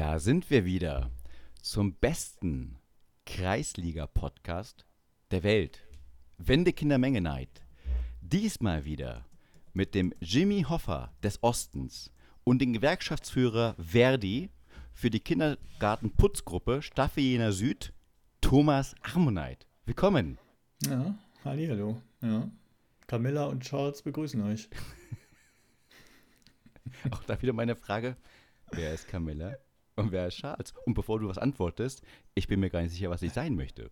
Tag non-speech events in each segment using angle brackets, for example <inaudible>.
Da sind wir wieder zum besten Kreisliga-Podcast der Welt. Wendekinder Neid. Diesmal wieder mit dem Jimmy Hoffa des Ostens und dem Gewerkschaftsführer Verdi für die Kindergartenputzgruppe Staffel Jena Süd, Thomas Harmoneit. Willkommen. Ja, hallo. Ja. Camilla und Charles begrüßen euch. <laughs> Auch da wieder meine Frage, wer ist Camilla und wer ist Charles? Und bevor du was antwortest, ich bin mir gar nicht sicher, was ich sein möchte.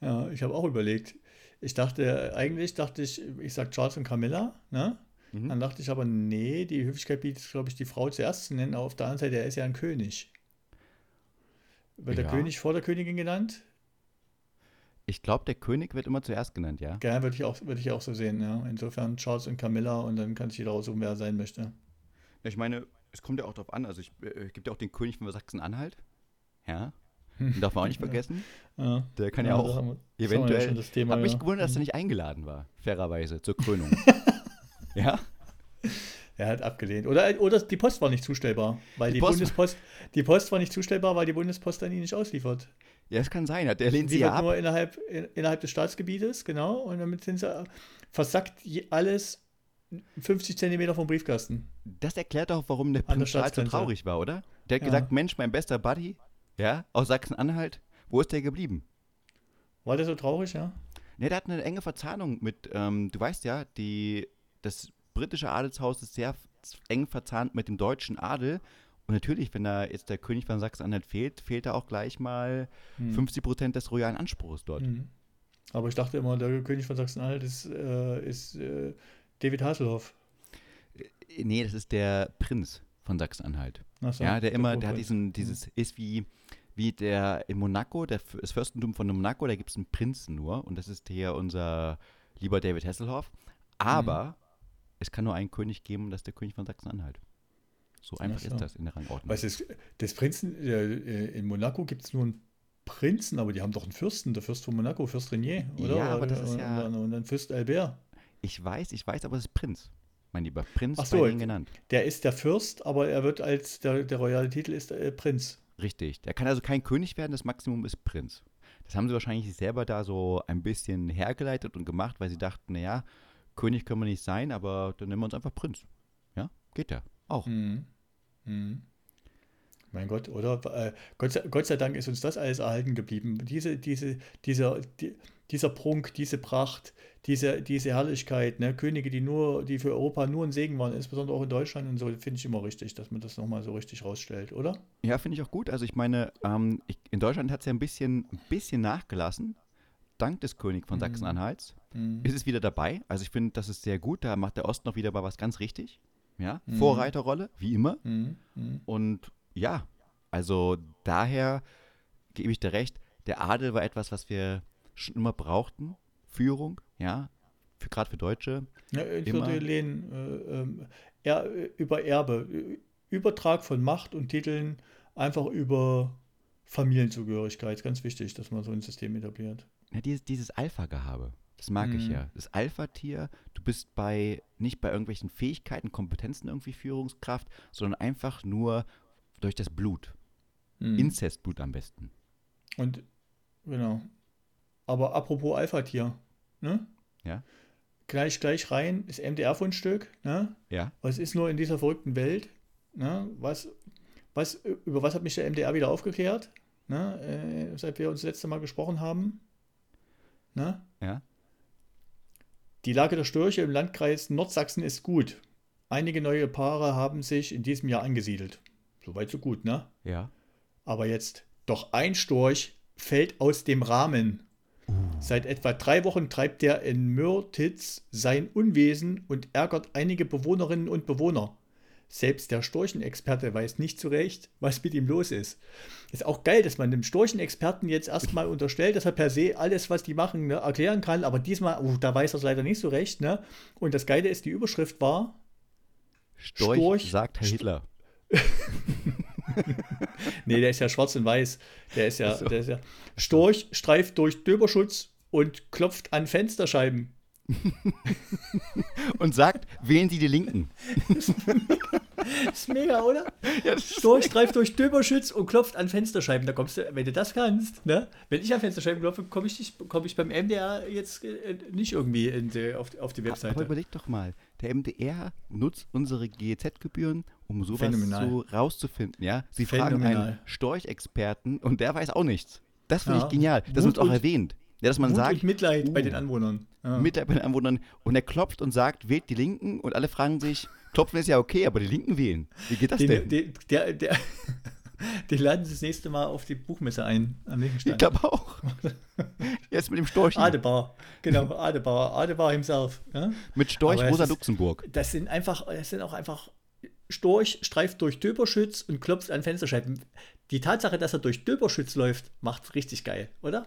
Ja, ich habe auch überlegt. Ich dachte, eigentlich dachte ich, ich sage Charles und Camilla, ne? Mhm. Dann dachte ich aber, nee, die Höflichkeit bietet, glaube ich, die Frau zuerst zu nennen. Aber auf der anderen Seite, er ist ja ein König. Wird ja. der König vor der Königin genannt? Ich glaube, der König wird immer zuerst genannt, ja. Ja, würde ich, auch, würd ich auch so sehen, ja. Insofern Charles und Camilla und dann kann sich jeder aussuchen, wer er sein möchte. Ich meine, es kommt ja auch darauf an, also es äh, gibt ja auch den König von Sachsen-Anhalt. Ja. Den darf man auch nicht <laughs> vergessen. Ja. Der kann ja, ja auch haben, eventuell. Das Thema, hab mich gewundert, dass er nicht eingeladen war, fairerweise, zur Krönung. <laughs> ja? Er hat abgelehnt. Oder, oder die Post war nicht zustellbar, weil die, die Bundespost, die Post war nicht zustellbar, weil die Bundespost dann ihn nicht ausliefert. Ja, das kann sein. Der lehnt sie ja ab. nur innerhalb, in, innerhalb des Staatsgebietes, genau. Und damit sind sie, versackt alles 50 Zentimeter vom Briefkasten. Das erklärt auch, warum der Prinz Charles so traurig war, oder? Der hat ja. gesagt, Mensch, mein bester Buddy, ja, aus Sachsen-Anhalt, wo ist der geblieben? War der so traurig, ja? Ne, der hat eine enge Verzahnung mit, ähm, du weißt ja, die, das britische Adelshaus ist sehr eng verzahnt mit dem deutschen Adel. Und natürlich, wenn da jetzt der König von Sachsen-Anhalt fehlt, fehlt da auch gleich mal hm. 50 Prozent des royalen Anspruchs dort. Hm. Aber ich dachte immer, der König von Sachsen-Anhalt ist, äh, ist äh, David Hasselhoff. Äh, nee, das ist der Prinz von Sachsen-Anhalt. So, ja, der immer, der hat diesen, dieses, ist wie, wie der in Monaco, der, das Fürstentum von Monaco, da gibt es einen Prinzen nur und das ist hier unser lieber David Hasselhoff. Aber mhm. es kann nur einen König geben, das ist der König von Sachsen-Anhalt. So einfach so. ist das in der Rangordnung. Was ist, des Prinzen, äh, in Monaco gibt es nur einen Prinzen, aber die haben doch einen Fürsten, der Fürst von Monaco, Fürst Renier, oder? Ja, aber das ist ja. Und, und dann Fürst Albert. Ich weiß, ich weiß, aber es ist Prinz. Mein lieber Prinz Ach so, bei genannt. Der ist der Fürst, aber er wird als, der, der royale Titel ist äh, Prinz. Richtig. Der kann also kein König werden, das Maximum ist Prinz. Das haben sie wahrscheinlich selber da so ein bisschen hergeleitet und gemacht, weil sie dachten, naja, König können wir nicht sein, aber dann nennen wir uns einfach Prinz. Ja, geht ja. Auch. Mhm. Mhm. Mein Gott, oder? Äh, Gott, sei, Gott, sei, Dank ist uns das alles erhalten geblieben. Diese, diese, dieser, die, dieser Prunk, diese Pracht, diese, diese Herrlichkeit, ne? Könige, die nur, die für Europa nur ein Segen waren, insbesondere auch in Deutschland und so, finde ich immer richtig, dass man das nochmal so richtig rausstellt, oder? Ja, finde ich auch gut. Also ich meine, ähm, ich, in Deutschland hat es ja ein bisschen, ein bisschen nachgelassen. Dank des König von mhm. Sachsen-Anhalts mhm. ist es wieder dabei. Also ich finde, das ist sehr gut. Da macht der Osten noch wieder mal was ganz richtig. Ja, mhm. Vorreiterrolle, wie immer. Mhm. Mhm. Und ja, also daher gebe ich dir recht, der Adel war etwas, was wir schon immer brauchten. Führung, ja, für, gerade für Deutsche. Ja, ich immer. würde lehnen, äh, ähm, er, über Erbe, Übertrag von Macht und Titeln einfach über Familienzugehörigkeit. Ganz wichtig, dass man so ein System etabliert. Ja, dieses, dieses Alpha-Gehabe, das mag mhm. ich ja. Das Alpha-Tier, du bist bei nicht bei irgendwelchen Fähigkeiten, Kompetenzen irgendwie Führungskraft, sondern einfach nur durch das Blut. Mhm. Inzestblut am besten. Und genau. Aber apropos Alpha-Tier, ne? Ja. Gleich, gleich rein, das MDR-Fundstück, ne? Ja. Was ist nur in dieser verrückten Welt? Ne? Was, was, über was hat mich der MDR wieder aufgeklärt? Ne? Äh, seit wir uns das letzte Mal gesprochen haben. Ne? Ja. Die Lage der Störche im Landkreis Nordsachsen ist gut. Einige neue Paare haben sich in diesem Jahr angesiedelt. Soweit so gut, ne? Ja. Aber jetzt, doch ein Storch fällt aus dem Rahmen. Uh. Seit etwa drei Wochen treibt er in Mörtitz sein Unwesen und ärgert einige Bewohnerinnen und Bewohner. Selbst der Storchenexperte weiß nicht zurecht, was mit ihm los ist. Ist auch geil, dass man dem Storchenexperten jetzt erstmal unterstellt, dass er per se alles, was die machen, ne, erklären kann. Aber diesmal, oh, da weiß er es leider nicht so recht. Ne? Und das Geile ist, die Überschrift war: Storch, Storch sagt Herr Hitler. <laughs> <laughs> nee, der ist ja schwarz und weiß. Der ist ja, so. der ist ja. Storch streift durch Döberschutz und klopft an Fensterscheiben. <laughs> und sagt, wählen Sie die Linken. ist mega, oder? Ja, Storch streift durch Döberschütz und klopft an Fensterscheiben. Da kommst du, wenn du das kannst, ne? Wenn ich an Fensterscheiben klopfe, komme ich, komm ich beim MDR jetzt äh, nicht irgendwie die, auf, auf, die Webseite. Aber überleg doch mal, der MDR nutzt unsere GEZ-Gebühren, um sowas so rauszufinden, ja? Sie Phänomenal. fragen einen Storchexperten und der weiß auch nichts. Das finde ja. ich genial. Das wird auch erwähnt. Ja, dass man Wut sagt. Und Mitleid uh, bei den Anwohnern. Ja. Mitleid bei den Anwohnern. Und er klopft und sagt, wählt die Linken und alle fragen sich, klopfen ist ja okay, aber die Linken wählen. Wie geht das den, denn? Den, der, der, <laughs> den laden sie das nächste Mal auf die Buchmesse ein, am Lichtenstein. Ich glaube auch. <laughs> Jetzt mit dem Storch. Adebar, genau, Adebar, Adebar himself. Ja? Mit Storch Rosa ist, Luxemburg. Das sind einfach, das sind auch einfach Storch streift durch Döberschütz und klopft an Fensterscheiben. Die Tatsache, dass er durch Döberschütz läuft, macht richtig geil, oder?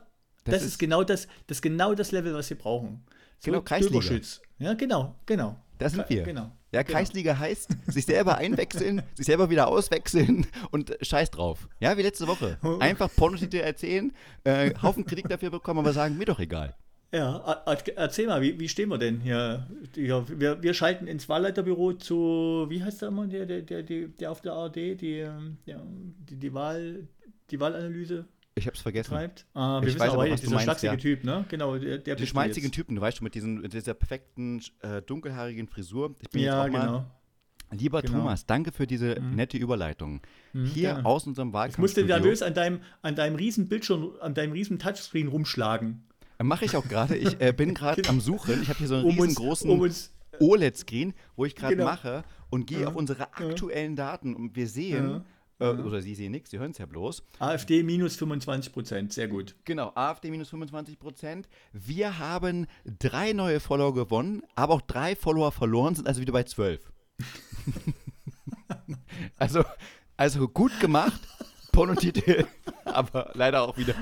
Das, das ist, ist, genau das, das ist genau das Level, was wir brauchen. So genau, Kreisliga. Ja, genau, genau. Da sind wir. Genau. Ja, genau. Kreisliga genau. heißt, sich selber einwechseln, <laughs> sich selber wieder auswechseln und scheiß drauf. Ja, wie letzte Woche. Einfach Pornotitel erzählen, äh, Haufen Kritik dafür bekommen, aber sagen, mir doch egal. Ja, erzähl mal, wie, wie stehen wir denn hier? Ja, wir, wir schalten ins Wahlleiterbüro zu, wie heißt der immer, der, der, der, der auf der ARD, die, ähm, die, die, Wahl, die Wahlanalyse ich hab's vergessen. Treibt. Ah, wir ich weiß aber, was dieser schmatzige ja. Typ, ne? Genau, der, der Die schmalzigen Typen, du weißt schon, mit, diesen, mit dieser perfekten, äh, dunkelhaarigen Frisur. Ich bin ja, jetzt auch genau. Lieber genau. Thomas, danke für diese mhm. nette Überleitung. Mhm, Hier gerne. aus unserem Wahlkampf. Ich musste nervös an deinem, an deinem riesen Bildschirm, an deinem riesen Touchscreen rumschlagen. Mache ich auch gerade. Ich äh, bin <laughs> gerade genau. am Suchen. Ich habe hier so einen um riesengroßen um OLED-Screen, wo ich gerade genau. mache und gehe ja. auf unsere aktuellen Daten und wir sehen, ja äh, mhm. Oder Sie sehen nichts, Sie hören es ja bloß. AfD minus 25 Prozent, sehr gut. Genau, AfD minus 25 Prozent. Wir haben drei neue Follower gewonnen, aber auch drei Follower verloren, sind also wieder bei zwölf. <laughs> also, also gut gemacht, Pornotitel, <laughs> aber leider auch wieder,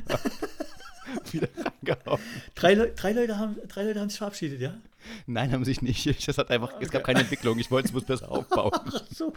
<laughs> wieder reingehauen. Drei, haben, drei Leute haben sich verabschiedet, ja? <laughs> Nein, haben sich nicht. Das hat einfach, okay. es gab keine Entwicklung. Ich wollte es besser <laughs> aufbauen. Ach so.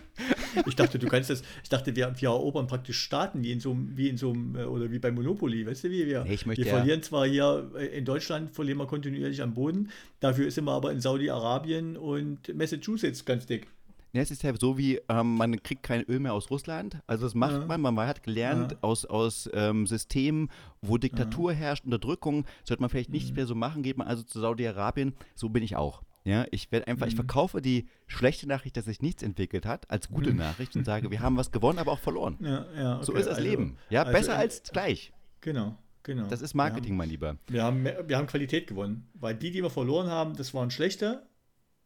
Ich dachte, du kannst das, ich dachte, wir, wir erobern praktisch Staaten wie in so einem, wie in so einem, äh, oder wie bei Monopoly, weißt du, wie wir? Nee, ich möchte, wir verlieren zwar hier äh, in Deutschland, verlieren wir kontinuierlich am Boden, dafür ist immer aber in Saudi-Arabien und Massachusetts ganz dick. Ja, es ist ja so wie, ähm, man kriegt kein Öl mehr aus Russland. Also das macht ja. man, man hat gelernt ja. aus, aus ähm, Systemen, wo Diktatur ja. herrscht, Unterdrückung, sollte man vielleicht nicht mhm. mehr so machen, geht man also zu Saudi-Arabien. So bin ich auch. Ja, ich werde einfach, mhm. ich verkaufe die schlechte Nachricht, dass sich nichts entwickelt hat, als gute mhm. Nachricht und sage, <laughs> wir haben was gewonnen, aber auch verloren. Ja, ja, okay. So ist das also, Leben. Ja, also, besser als gleich. Genau, genau. Das ist Marketing, mein Lieber. Wir haben, wir haben Qualität gewonnen, weil die, die wir verloren haben, das waren schlechte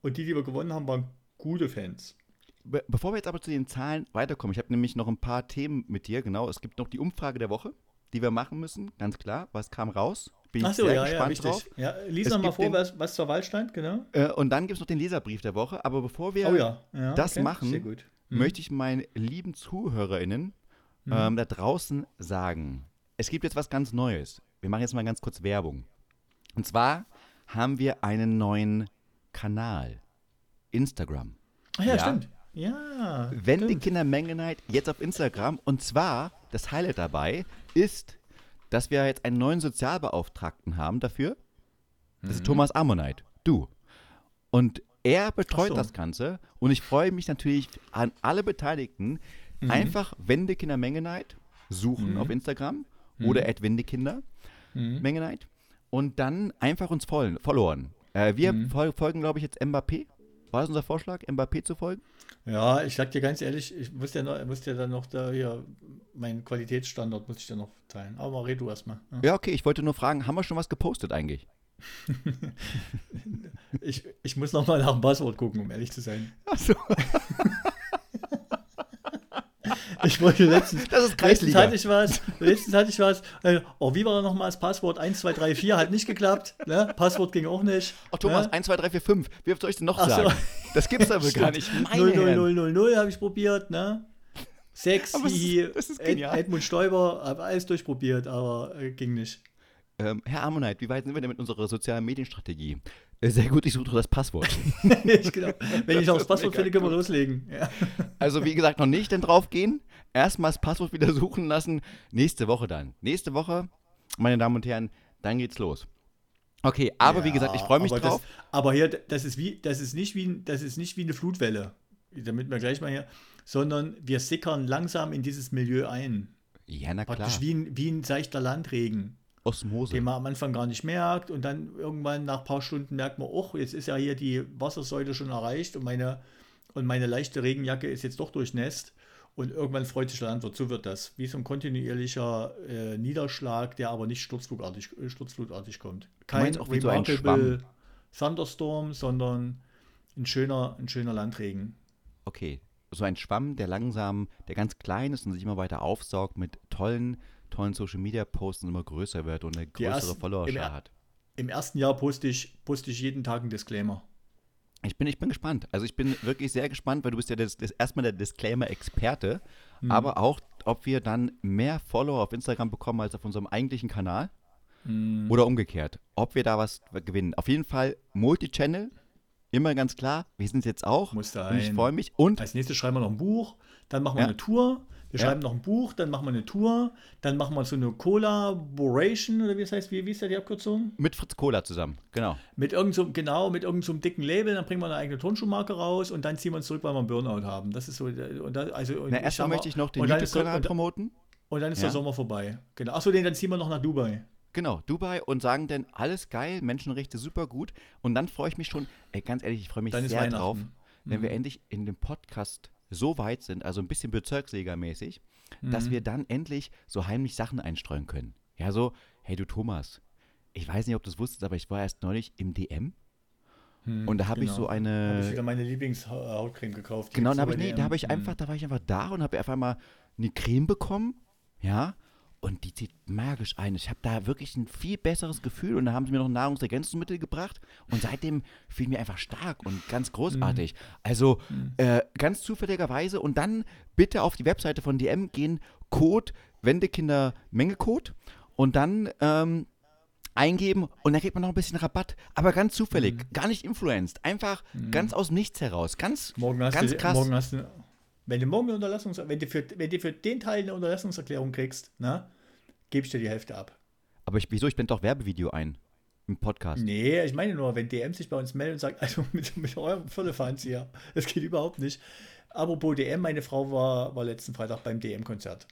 und die, die wir gewonnen haben, waren gute Fans. Be bevor wir jetzt aber zu den Zahlen weiterkommen, ich habe nämlich noch ein paar Themen mit dir, genau. Es gibt noch die Umfrage der Woche, die wir machen müssen, ganz klar. Was kam raus? Bin Ach so, ja, ja, richtig. Drauf. Ja, lies noch mal vor, den, was, was, zur Wahl stand, genau. Äh, und dann gibt es noch den Leserbrief der Woche. Aber bevor wir oh, ja. Ja, das okay. machen, mhm. möchte ich meinen lieben ZuhörerInnen ähm, da draußen sagen, es gibt jetzt was ganz Neues. Wir machen jetzt mal ganz kurz Werbung. Und zwar haben wir einen neuen Kanal. Instagram. Ach ja, stimmt. Ja. Wenn die Kindermengenheit jetzt auf Instagram. Und zwar, das Highlight dabei ist, dass wir jetzt einen neuen Sozialbeauftragten haben dafür. Das mhm. ist Thomas Ammonite. Du. Und er betreut so. das Ganze. Und ich freue mich natürlich an alle Beteiligten. Mhm. Einfach Wende Kindermengenheit suchen mhm. auf Instagram mhm. oder at Wendekinder mhm. Mengenheit. Und dann einfach uns followen. Äh, wir mhm. folgen, glaube ich, jetzt Mbappé. War das unser Vorschlag, Mbappé zu folgen? Ja, ich sag dir ganz ehrlich, ich muss ja, noch, muss ja dann noch da hier, meinen Qualitätsstandard muss ich dann noch teilen. Aber red du erstmal. Ja. ja, okay, ich wollte nur fragen, haben wir schon was gepostet eigentlich? <laughs> ich, ich muss noch mal nach dem Passwort gucken, um ehrlich zu sein. Ach so. Ich wollte letztens, das ist letztens hatte ich was, letztens hatte ich was, äh, oh, wie war noch mal das Passwort? 1, 2, 3, 4, hat nicht geklappt, ne? Passwort ging auch nicht. Oh, Thomas, ne? 1, 2, 3, 4, 5, wie soll ich denn noch Ach sagen? So. Das gibt's aber gar nicht. 0, 0, 0, 0, 0 habe ich probiert, ne? 6, wie Ed, Edmund Stoiber, habe alles durchprobiert, aber äh, ging nicht. Ähm, Herr Ammonite, wie weit sind wir denn mit unserer sozialen Medienstrategie? Äh, sehr gut, ich suche das Passwort. <laughs> genau. Wenn ich noch das Passwort finde, können wir loslegen. Ja. Also, wie gesagt, noch nicht denn draufgehen. Erstmal das Passwort wieder <laughs> suchen lassen. Nächste Woche dann. Nächste Woche, meine Damen und Herren, dann geht's los. Okay, aber ja, wie gesagt, ich freue mich aber drauf. Das, aber hier, das ist wie, das ist nicht wie, das ist nicht wie eine Flutwelle. damit wir gleich mal hier, sondern wir sickern langsam in dieses Milieu ein. Ja, na klar. Praktisch wie ein, wie ein seichter Landregen, Osmose. den man am Anfang gar nicht merkt und dann irgendwann nach ein paar Stunden merkt man, oh, jetzt ist ja hier die Wassersäule schon erreicht und meine, und meine leichte Regenjacke ist jetzt doch durchnässt. Und irgendwann freut sich der Landwirt. So wird das. Wie so ein kontinuierlicher äh, Niederschlag, der aber nicht sturzflutartig, äh, sturzflutartig kommt. Kein auch wie so ein remarkable Thunderstorm, sondern ein schöner, ein schöner Landregen. Okay, so ein Schwamm, der langsam, der ganz klein ist und sich immer weiter aufsaugt mit tollen, tollen Social Media Posts und immer größer wird und eine größere ersten- hat. Im ersten Jahr poste ich, poste ich jeden Tag einen Disclaimer. Ich bin, ich bin gespannt. Also ich bin wirklich sehr gespannt, weil du bist ja das, das erstmal der Disclaimer-Experte, Hm. aber auch, ob wir dann mehr Follower auf Instagram bekommen als auf unserem eigentlichen Kanal Hm. oder umgekehrt. Ob wir da was gewinnen. Auf jeden Fall Multichannel, immer ganz klar. Wir sind es jetzt auch. Muss und ich freue mich. Und Als nächstes schreiben wir noch ein Buch, dann machen wir Ja. eine Tour. Wir Ja. schreiben noch ein Buch, dann machen wir eine Tour, dann machen wir so eine Collaboration, oder wie es heißt, wie, wie ist da die Abkürzung? mit Fritz Cola zusammen. Genau. Mit irgendeinem, genau, mit irgendeinem so dicken Label, dann bringen wir eine eigene Turnschuhmarke raus und dann ziehen wir uns zurück, weil wir einen Burnout haben. Das ist so, und dann, also, und Na, erstmal möchte ich noch den YouTube-Kanal promoten. und dann ist Ja. der Sommer vorbei. Genau. Achso, dann ziehen wir noch nach Dubai. Genau, Dubai und sagen dann, alles geil, Menschenrechte super gut. Und dann freue ich mich schon, ey, ganz ehrlich, ich freue mich Dann sehr drauf, wenn Mhm. wir endlich in dem Podcast so weit sind, also ein bisschen Bezirkslegermäßig, Mhm. dass wir dann endlich so heimlich Sachen einstreuen können. Ja, so, hey du Thomas, ich weiß nicht, ob du es wusstest, aber ich war erst neulich im DM Hm, und da habe ich genau. so Habe ich eine. wieder meine Lieblingshautcreme gekauft. Genau, da habe ich, nee, da habe ich einfach, da war ich einfach da und habe einfach mal eine Creme bekommen, ja, und die zieht magisch ein. Ich habe da wirklich ein viel besseres Gefühl und da haben sie mir noch Nahrungsergänzungsmittel gebracht. Und seitdem fühle ich mich einfach stark und ganz großartig. Also äh, ganz zufälligerweise. Und dann bitte auf die Webseite von DM gehen, Code Wendekinder Mengecode und dann ähm, eingeben. Und dann kriegt man noch ein bisschen Rabatt, aber ganz zufällig, gar nicht influenced, einfach ganz aus dem Nichts heraus, ganz, Morgen ganz du, krass. Morgen hast du, wenn du morgen eine Unterlassungs wenn du für, wenn du für den Teil eine Unterlassungserklärung kriegst, ne, gebe ich dir die Hälfte ab. Aber ich, wieso? Ich blende doch Werbevideo ein im Podcast. Nee, ich meine nur, wenn DM sich bei uns meldet und sagt, also <laughs> mit, mit eurem Firlefanz hier, das geht überhaupt nicht. Apropos DM, meine Frau war, war letzten Freitag beim DM-Konzert.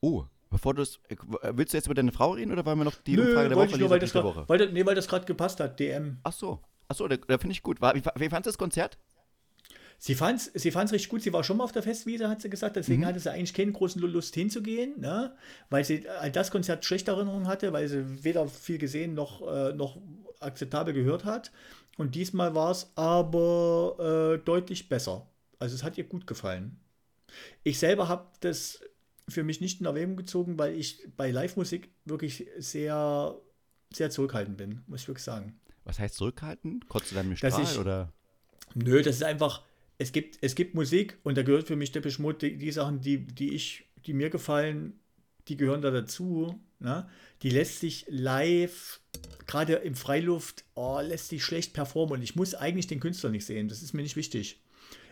Oh, bevor du es. Willst du jetzt über deine Frau reden oder wollen wir noch die Nö, Umfrage der Woche nur, weil das, grad, Woche? weil, nee, weil das gerade gepasst hat, DM. Ach so. Ach so, da, da finde ich gut. War, wie, wie fandest du das Konzert? Sie fand es sie fand's richtig gut. Sie war schon mal auf der Festwiese, hat sie gesagt. Deswegen Mhm. hatte sie eigentlich keine großen Lust hinzugehen, ne? weil sie an das Konzert schlechte Erinnerungen hatte, weil sie weder viel gesehen noch, äh, noch akzeptabel gehört hat. Und diesmal war es aber äh, deutlich besser. Also es hat ihr gut gefallen. Ich selber habe das für mich nicht in Erwägung gezogen, weil ich bei Live-Musik wirklich sehr, sehr zurückhaltend bin, muss ich wirklich sagen. Was heißt zurückhalten? Kotzt du dann Dass Strahl ich- oder? Nö, das ist einfach, es gibt, es gibt Musik und da gehört für mich Depeche Mode, die, die Sachen, die, die ich, die mir gefallen, die gehören da dazu. Ne? Die lässt sich live, gerade im Freiluft, oh, lässt sich schlecht performen und ich muss eigentlich den Künstler nicht sehen. Das ist mir nicht wichtig.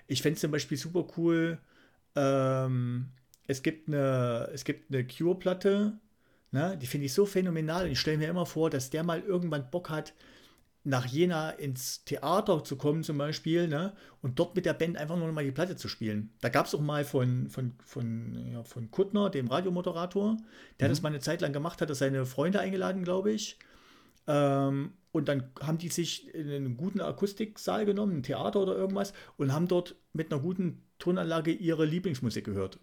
Ich fände es zum Beispiel super cool, ähm, es gibt eine, es gibt eine Cure-Platte, ne? die finde ich so phänomenal und ich stelle mir immer vor, dass der mal irgendwann Bock hat, nach Jena ins Theater zu kommen zum Beispiel ne? und dort mit der Band einfach nur noch mal die Platte zu spielen. Da gab es auch mal von, von, von, ja, von Kuttner, dem Radiomoderator, der das mal eine Zeit lang gemacht hat, hat seine Freunde eingeladen, glaube ich. Ähm, und dann haben die sich in einen guten Akustiksaal genommen, ein Theater oder irgendwas, und haben dort mit einer guten Tonanlage ihre Lieblingsmusik gehört.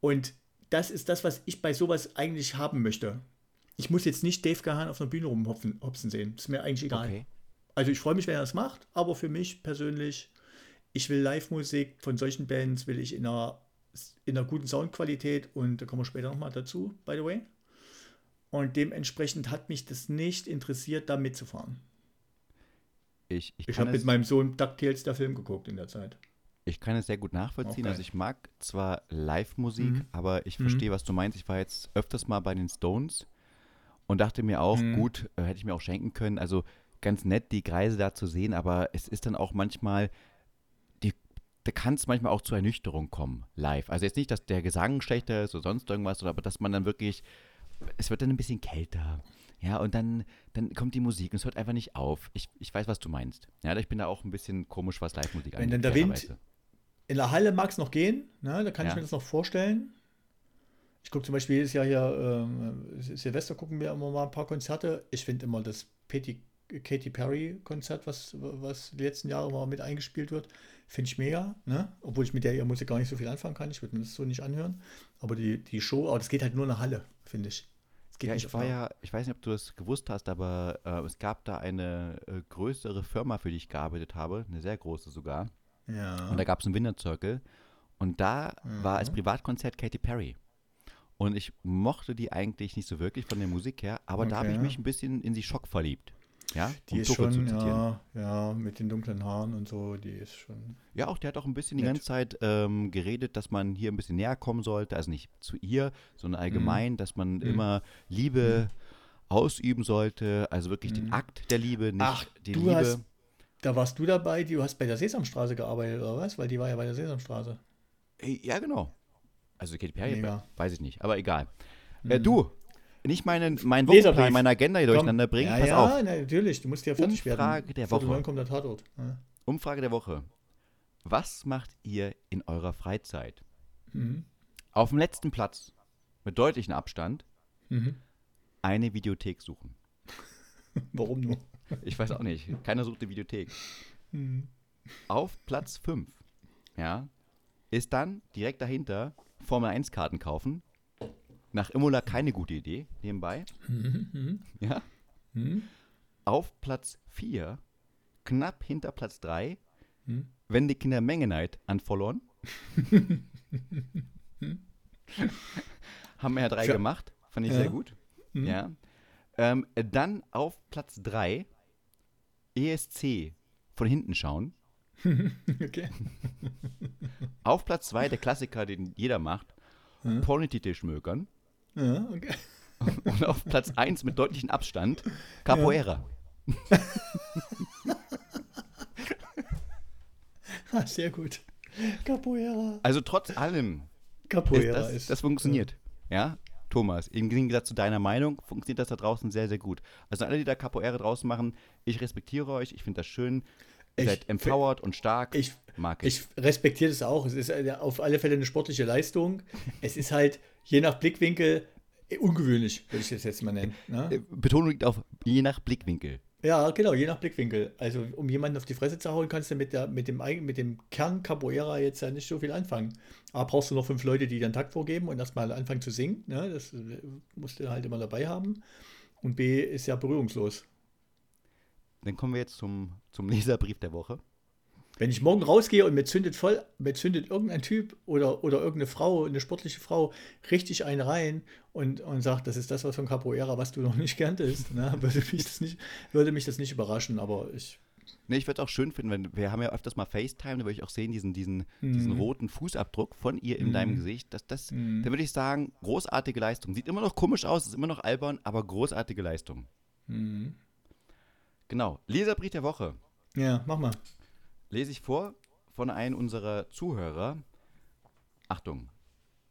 Und das ist das, was ich bei sowas eigentlich haben möchte. Ich muss jetzt nicht Dave Gahan auf einer Bühne rumhopsen hopsen sehen. Ist mir eigentlich egal. Okay. Also ich freue mich, wenn er das macht, aber für mich persönlich, ich will Live-Musik von solchen Bands, will ich in einer, in einer guten Soundqualität und da kommen wir später nochmal dazu, by the way. Und dementsprechend hat mich das nicht interessiert, da mitzufahren. Ich, ich, Ich habe mit meinem Sohn DuckTales der Film geguckt in der Zeit. ich kann es sehr gut nachvollziehen. Okay. Also ich mag zwar Live-Musik, Mhm. aber ich Mhm. verstehe, was du meinst. Ich war jetzt öfters mal bei den Stones und dachte mir auch, Mhm. gut, äh, hätte ich mir auch schenken können. Also ganz nett, die Kreise da zu sehen, aber es ist dann auch manchmal, die, da kann es manchmal auch zur Ernüchterung kommen, live. Also jetzt nicht, dass der Gesang schlechter ist oder sonst irgendwas, aber dass man dann wirklich, es wird dann ein bisschen kälter. Ja, und dann, dann kommt die Musik und es hört einfach nicht auf. Ich, ich weiß, was du meinst. Ja, ich bin da auch ein bisschen komisch, was Live-Musik Wenn dann der Wind- in der Halle mag es noch gehen, ne? da kann Ja. ich mir das noch vorstellen. Ich gucke zum Beispiel jedes Jahr hier, ähm, Silvester gucken wir immer mal ein paar Konzerte. Ich finde immer das Katy, Katy Perry Konzert, was, was die letzten Jahre mal mit eingespielt wird, finde ich mega. Ne? Obwohl ich mit der Musik gar nicht so viel anfangen kann. Ich würde mir das so nicht anhören. Aber die, die Show, aber das geht halt nur in der Halle, finde ich. Es Ja, ich war ja, ich weiß nicht, ob du das gewusst hast, aber äh, es gab da eine äh, größere Firma, für die ich gearbeitet habe, eine sehr große sogar. Ja. Und da gab es einen Winter Circle. Und da war als Mhm. Privatkonzert Katy Perry. Und ich mochte die eigentlich nicht so wirklich von der Musik her, aber da habe ich Okay. mich ein bisschen in die Schock verliebt. Ja, die um ist Tuche schon, zu zitieren. ja, ja, mit den dunklen Haaren und so, die ist schon. Ja, auch der hat auch ein bisschen die Nett. ganze Zeit ähm, geredet, dass man hier ein bisschen näher kommen sollte. Also nicht zu ihr, sondern allgemein, dass man Mhm. immer Liebe ausüben sollte. Also wirklich den Mhm. Akt der Liebe, nicht Ach, die du Liebe. hast, da warst du dabei, du hast bei der Sesamstraße gearbeitet, oder was? Weil die war ja bei der Sesamstraße. Ey, Ja, genau. Also Katy Perry, Mega. weiß ich nicht, aber egal. Äh, Mhm. du, nicht meinen, meinen. Wochenplan, meine Agenda hier durcheinander bringen. Ja, Pass ja, auf. natürlich, du musst ja fertig Umfrage werden. der Viertel Woche. kommt der Tatort. Ja. Umfrage der Woche. Was macht ihr in eurer Freizeit? Mhm. Auf dem letzten Platz, mit deutlichem Abstand, Mhm. eine Videothek suchen. <laughs> Warum nur? Ich weiß auch nicht. Keiner sucht die Videothek. Mhm. Auf Platz 5, ja, ist dann direkt dahinter Formel 1 Karten kaufen. Nach Imola keine gute Idee, nebenbei. Mhm. Mhm. Ja. Mhm. Auf Platz 4, knapp hinter Platz 3, Mhm. wenn die Kinder Mengenheit anverloren. <laughs> Haben wir ja drei Für- gemacht. Fand ich Ja. sehr gut. Mhm. Ja. Ähm, dann auf Platz 3 ESC von hinten schauen. <laughs> Okay. <laughs> Auf Platz 2 der Klassiker, den jeder macht, Mhm. Pornotitel schmökern. Ja, okay. <laughs> Und auf Platz 1 mit deutlichem Abstand Capoeira. Ah, Sehr gut. Capoeira. Also trotz allem ist Capoeira das, ist. das funktioniert. Ja. Thomas, im Gegensatz zu deiner Meinung funktioniert das da draußen sehr, sehr gut. Also alle, die da Capoeira draußen machen, ich respektiere euch, ich finde das schön. Ihr Ich seid empowered und stark. Ich, mag ich. ich respektiere das auch. Es ist eine- auf alle Fälle eine sportliche Leistung. <laughs> Es ist halt je nach Blickwinkel äh, ungewöhnlich, würde ich das jetzt mal nennen. Ne? Äh, Betonung liegt auf je nach Blickwinkel. Ja, genau, je nach Blickwinkel. Also, um jemanden auf die Fresse zu hauen, kannst du mit, der, mit, dem, mit dem Kern Capoeira jetzt ja nicht so viel anfangen. A, brauchst du noch fünf Leute, die den Takt vorgeben und erstmal anfangen zu singen. Ne? Das äh, musst du halt immer dabei haben. Und B, ist ja berührungslos. Dann kommen wir jetzt zum, zum Leserbrief der Woche. Wenn ich morgen rausgehe und mir zündet voll, mir zündet irgendein Typ oder, oder irgendeine Frau, eine sportliche Frau, richtig einen rein und, und sagt, das ist das, was von Capoeira, was du noch nicht kanntest, ne? <laughs> würde, mich das nicht, würde mich das nicht überraschen, aber ich. Ne, ich würde es auch schön finden, wenn wir haben ja öfters mal FaceTime, da würde ich auch sehen, diesen, diesen, diesen Mhm. roten Fußabdruck von ihr in deinem Gesicht. Das, das, Mhm. Da würde ich sagen, großartige Leistung. Sieht immer noch komisch aus, ist immer noch albern, aber großartige Leistung. Mhm. Genau. Leserbrief der Woche. Ja, mach mal. Lese ich vor von einem unserer Zuhörer. Achtung.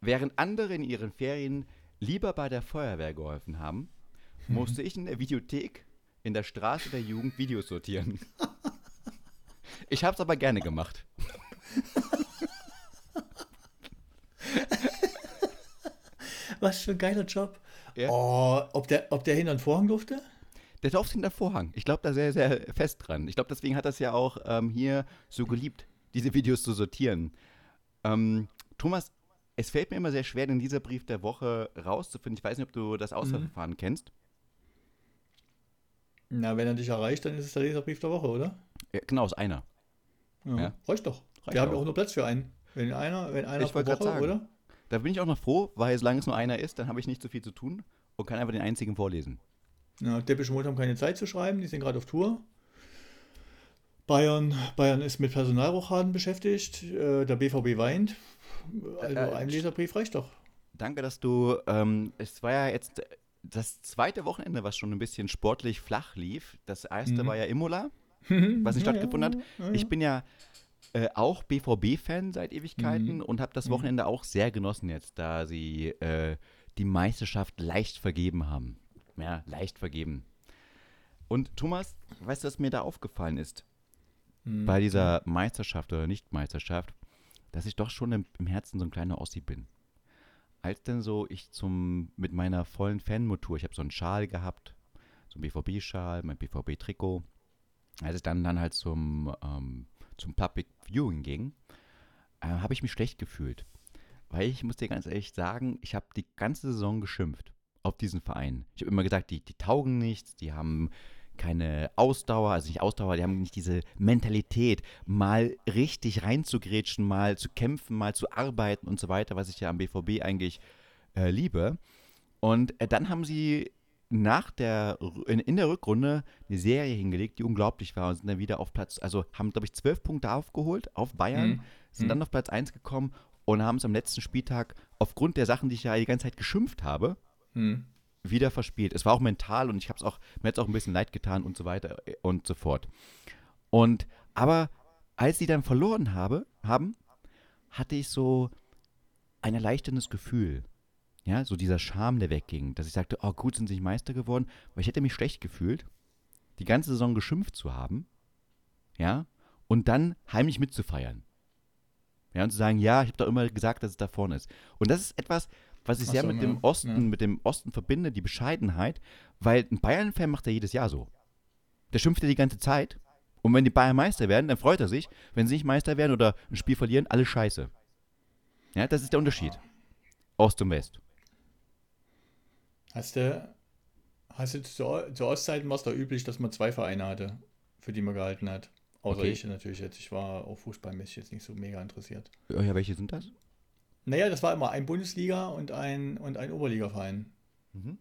Während andere in ihren Ferien lieber bei der Feuerwehr geholfen haben, <laughs> musste ich in der Videothek in der Straße der Jugend Videos sortieren. <laughs> Ich habe es aber gerne gemacht. <laughs> Was für ein geiler Job. Ja. Oh, ob der, ob der hinter den Vorhang durfte? Der läuft hinter Vorhang. Ich glaube da sehr, sehr fest dran. Ich glaube, deswegen hat das ja auch ähm, hier so geliebt, diese Videos zu sortieren. Ähm, Thomas, es fällt mir immer sehr schwer, den dieser Brief der Woche rauszufinden. Ich weiß nicht, ob du das Auswahlverfahren kennst. Na, wenn er dich erreicht, dann ist es der Leserbrief der Woche, oder? Ja, genau, ist einer. Ja. Ja. Reicht doch. Reicht Wir haben ja auch. auch nur Platz für einen. Wenn einer, wenn einer Ich pro Woche, sagen. oder? Da bin ich auch noch froh, weil solange es nur einer ist, dann habe ich nicht so viel zu tun und kann einfach den einzigen vorlesen. Ja, Depeche Mode haben keine Zeit zu schreiben, die sind gerade auf Tour. Bayern, Bayern ist mit Personalrochaden beschäftigt, äh, der BVB weint. Also Äh, ein Leserbrief reicht doch. Danke, dass du, ähm, es war ja jetzt das zweite Wochenende, was schon ein bisschen sportlich flach lief. Das erste Mhm. war ja Imola, <laughs> was nicht Ja, stattgefunden hat. ja, ja. Ich bin ja äh, auch BVB-Fan seit Ewigkeiten Mhm. und habe das Mhm. Wochenende auch sehr genossen jetzt, da sie äh, die Meisterschaft leicht vergeben haben. Ja, leicht vergeben. Und Thomas, weißt du, was mir da aufgefallen ist? Mhm. Bei dieser Meisterschaft oder Nicht-Meisterschaft, dass ich doch schon im, im Herzen so ein kleiner Ossi bin. Als denn so ich zum, mit meiner vollen Fanmotur, ich habe so einen Schal gehabt, so einen BVB-Schal, mein BVB-Trikot, als es dann, dann halt zum, ähm, zum Public Viewing ging, äh, habe ich mich schlecht gefühlt. Weil ich muss dir ganz ehrlich sagen, ich habe die ganze Saison geschimpft auf diesen Verein. Ich habe immer gesagt, die, die taugen nichts, die haben keine Ausdauer, also nicht Ausdauer, die haben nicht diese Mentalität, mal richtig reinzugrätschen, mal zu kämpfen, mal zu arbeiten und so weiter, was ich ja am BVB eigentlich äh, liebe. Und äh, dann haben sie nach der, in, in, der Rückrunde eine Serie hingelegt, die unglaublich war und sind dann wieder auf Platz, also haben, glaube ich, zwölf Punkte aufgeholt auf Bayern, mhm. sind mhm. dann auf Platz 1 gekommen und haben es am letzten Spieltag aufgrund der Sachen, die ich ja die ganze Zeit geschimpft habe, mhm wieder verspielt. Es war auch mental und ich habe es auch, mir hat es auch ein bisschen leid getan und so weiter und so fort. Und, aber als sie dann verloren habe, haben, hatte ich so ein erleichterndes Gefühl. Ja, so dieser Charme, der wegging, dass ich sagte, oh gut, sind sie nicht Meister geworden, weil ich hätte mich schlecht gefühlt, die ganze Saison geschimpft zu haben, ja, und dann heimlich mitzufeiern. Ja, und zu sagen, ja, ich habe doch immer gesagt, dass es da vorne ist. Und das ist etwas, was ich Ach sehr so, mit dem Osten, ja. mit dem Osten verbinde, die Bescheidenheit, weil ein Bayern-Fan macht ja jedes Jahr so. Der schimpft ja die ganze Zeit. Und wenn die Bayern Meister werden, dann freut er sich. Wenn sie nicht Meister werden oder ein Spiel verlieren, alles scheiße. Ja, das ist der Unterschied. Ost und West. Hast du, hast du zur, zur Ostzeiten war es da üblich, dass man zwei Vereine hatte, für die man gehalten hat. Außer okay. ich natürlich jetzt. Ich war auch fußballmäßig jetzt nicht so mega interessiert. Ja, welche sind das? Naja, das war immer ein Bundesliga und ein, und ein Oberligaverein. Mhm.